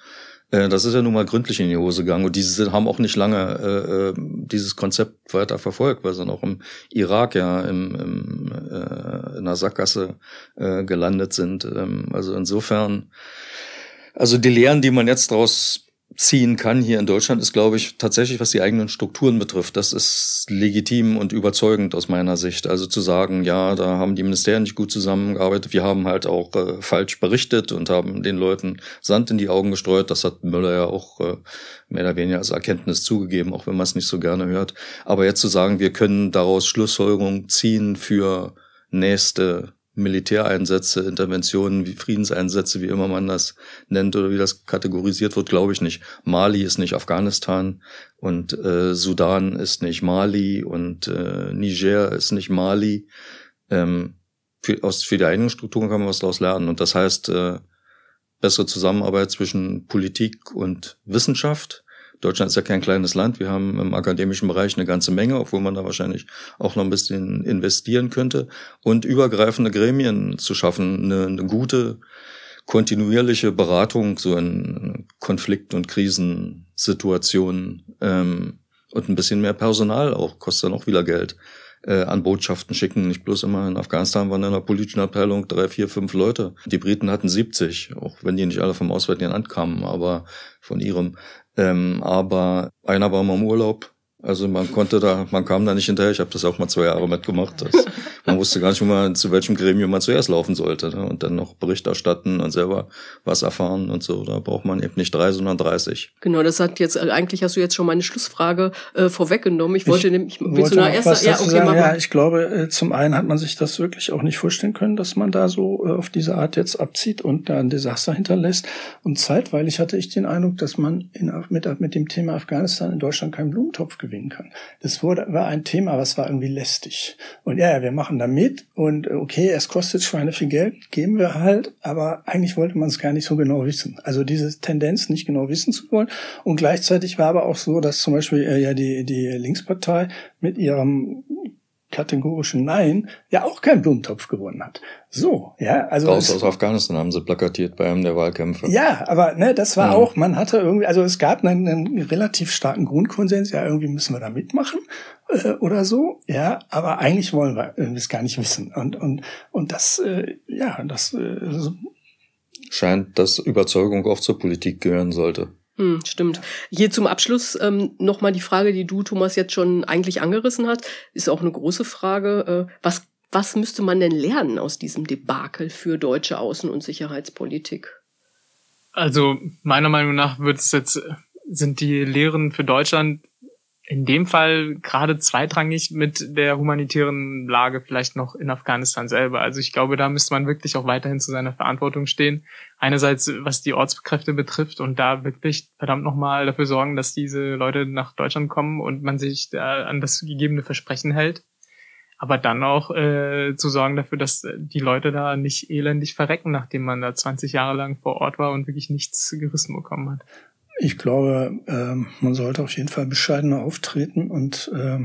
Äh, das ist ja nun mal gründlich in die Hose gegangen und diese haben auch nicht lange äh, äh, dieses Konzept weiter verfolgt, weil sie auch im Irak ja im, im, äh, in der Sackgasse äh, gelandet sind. Ähm, also insofern, also die Lehren, die man jetzt daraus ziehen kann hier in Deutschland, ist, glaube ich, tatsächlich, was die eigenen Strukturen betrifft. Das ist legitim und überzeugend aus meiner Sicht. Also zu sagen, ja, da haben die Ministerien nicht gut zusammengearbeitet. Wir haben halt auch äh, falsch berichtet und haben den Leuten Sand in die Augen gestreut. Das hat Müller ja auch äh, mehr oder weniger als Erkenntnis zugegeben, auch wenn man es nicht so gerne hört. Aber jetzt zu sagen, wir können daraus Schlussfolgerungen ziehen für nächste Militäreinsätze, Interventionen, wie Friedenseinsätze, wie immer man das nennt oder wie das kategorisiert wird, glaube ich nicht. Mali ist nicht Afghanistan und äh, Sudan ist nicht Mali und äh, Niger ist nicht Mali. Ähm, für, aus, für die eigenen Strukturen kann man was daraus lernen. Und das heißt, äh, bessere Zusammenarbeit zwischen Politik und Wissenschaft, Deutschland ist ja kein kleines Land. Wir haben im akademischen Bereich eine ganze Menge, obwohl man da wahrscheinlich auch noch ein bisschen investieren könnte. Und übergreifende Gremien zu schaffen, eine, eine gute, kontinuierliche Beratung so in Konflikt- und Krisensituationen ähm, und ein bisschen mehr Personal auch, kostet dann auch wieder Geld äh, an Botschaften schicken. Nicht bloß immer in Afghanistan waren in der politischen Abteilung drei, vier, fünf Leute. Die Briten hatten 70, auch wenn die nicht alle vom Auswärtigen Land kamen, aber von ihrem. Ähm, aber einer war mal im Urlaub, also man konnte da, man kam da nicht hinterher. Ich habe das auch mal zwei Jahre mitgemacht. Das, man wusste gar nicht, mal, zu welchem Gremium man zuerst laufen sollte. Ne? Und dann noch Bericht erstatten und selber was erfahren und so. Da braucht man eben nicht drei, sondern 30. Genau, das hat jetzt, eigentlich hast du jetzt schon meine Schlussfrage äh, vorweggenommen. Ich wollte ich nämlich, willst du noch erst, ja, okay, sagen, ja, ich glaube, äh, zum einen hat man sich das wirklich auch nicht vorstellen können, dass man da so äh, auf diese Art jetzt abzieht und da ein Desaster hinterlässt. Und zeitweilig hatte ich den Eindruck, dass man in, mit, mit dem Thema Afghanistan in Deutschland keinen Blumentopf gewinnt gewinnen kann. Das wurde, war ein Thema, was war irgendwie lästig. Und ja, wir machen da mit und äh, okay, es kostet Schweine viel Geld, geben wir halt, aber eigentlich wollte man es gar nicht so genau wissen. Also diese Tendenz, nicht genau wissen zu wollen. Und gleichzeitig war aber auch so, dass zum Beispiel äh, ja die, die Linkspartei mit ihrem kategorischen Nein ja auch keinen Blumentopf gewonnen hat. So, ja, also raus aus Afghanistan haben sie plakatiert bei einem der Wahlkämpfe. Ja, aber ne, das war ja. auch, man hatte irgendwie, also es gab einen, einen, relativ starken Grundkonsens, ja, irgendwie müssen wir da mitmachen äh, oder so, ja, aber eigentlich wollen wir es gar nicht wissen und und und das, äh, ja, das äh, scheint, dass Überzeugung auch zur Politik gehören sollte. Hm, stimmt. Hier zum Abschluss ähm, nochmal die Frage, die du, Thomas, jetzt schon eigentlich angerissen hast. Ist auch eine große Frage. Äh, was, was müsste man denn lernen aus diesem Debakel für deutsche Außen- und Sicherheitspolitik? Also meiner Meinung nach wird es jetzt sind die Lehren für Deutschland in dem Fall gerade zweitrangig mit der humanitären Lage vielleicht noch in Afghanistan selber. Also ich glaube, da müsste man wirklich auch weiterhin zu seiner Verantwortung stehen. Einerseits, was die Ortskräfte betrifft und da wirklich verdammt nochmal dafür sorgen, dass diese Leute nach Deutschland kommen und man sich da an das gegebene Versprechen hält. Aber dann auch äh, zu sorgen dafür, dass die Leute da nicht elendig verrecken, nachdem man da 20 Jahre lang vor Ort war und wirklich nichts gerissen bekommen hat. Ich glaube, äh, man sollte auf jeden Fall bescheidener auftreten und äh,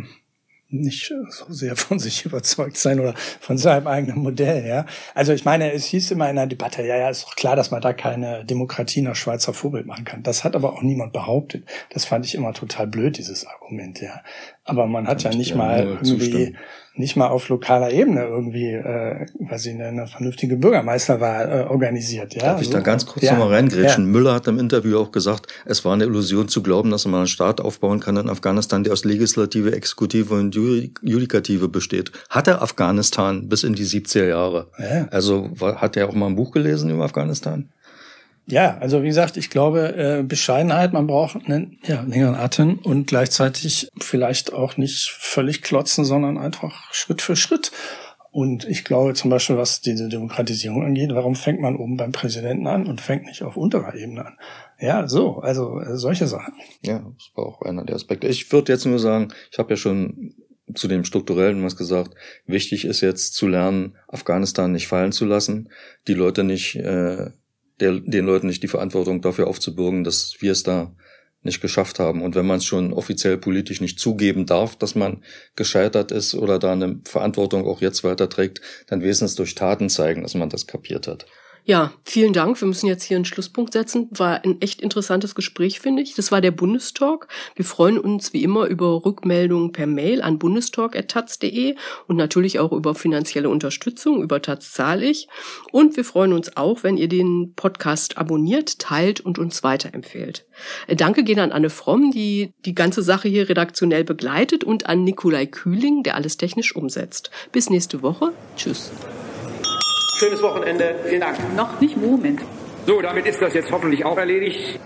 nicht so sehr von sich überzeugt sein oder von seinem eigenen Modell, ja. Also ich meine, es hieß immer in der Debatte, ja, ja, ist doch klar, dass man da keine Demokratie nach Schweizer Vorbild machen kann. Das hat aber auch niemand behauptet. Das fand ich immer total blöd, dieses Argument, ja. Aber man hat ja nicht mal irgendwie zustimmen nicht mal auf lokaler Ebene irgendwie, äh, weiß ich, eine, vernünftige Bürgermeisterwahl äh, organisiert. Ja? Darf ich da ganz kurz ja. nochmal reingrätschen? Ja. Müller hat im Interview auch gesagt, es war eine Illusion zu glauben, dass man einen Staat aufbauen kann in Afghanistan, der aus Legislative, Exekutive und Judikative besteht. Hatte Afghanistan bis in die 70er Jahre. Ja. Also war, hat er auch mal ein Buch gelesen über Afghanistan? Ja, also wie gesagt, ich glaube, äh, Bescheidenheit, man braucht einen ja, längeren Atem und gleichzeitig vielleicht auch nicht völlig klotzen, sondern einfach Schritt für Schritt. Und ich glaube zum Beispiel, was diese Demokratisierung angeht, warum fängt man oben beim Präsidenten an und fängt nicht auf unterer Ebene an? Ja, so, also äh, solche Sachen. Ja, das war auch einer der Aspekte. Ich würde jetzt nur sagen, ich habe ja schon zu dem Strukturellen was gesagt. Wichtig ist jetzt zu lernen, Afghanistan nicht fallen zu lassen, die Leute nicht äh, der, den Leuten nicht die Verantwortung dafür aufzubürgen, dass wir es da nicht geschafft haben. Und wenn man es schon offiziell politisch nicht zugeben darf, dass man gescheitert ist oder da eine Verantwortung auch jetzt weiterträgt, dann wenigstens durch Taten zeigen, dass man das kapiert hat. Ja, vielen Dank. Wir müssen jetzt hier einen Schlusspunkt setzen. War ein echt interessantes Gespräch, finde ich. Das war der Bundestalk. Wir freuen uns wie immer über Rückmeldungen per Mail an bundestalk.taz.de und natürlich auch über finanzielle Unterstützung über Taz zahle ich. Und wir freuen uns auch, wenn ihr den Podcast abonniert, teilt und uns weiterempfehlt. Äh, danke gehen an Anne Fromm, die die ganze Sache hier redaktionell begleitet und an Nikolai Kühling, der alles technisch umsetzt. Bis nächste Woche. Tschüss. Schönes Wochenende. Vielen Dank. Noch nicht Moment. So, damit ist das jetzt hoffentlich auch erledigt.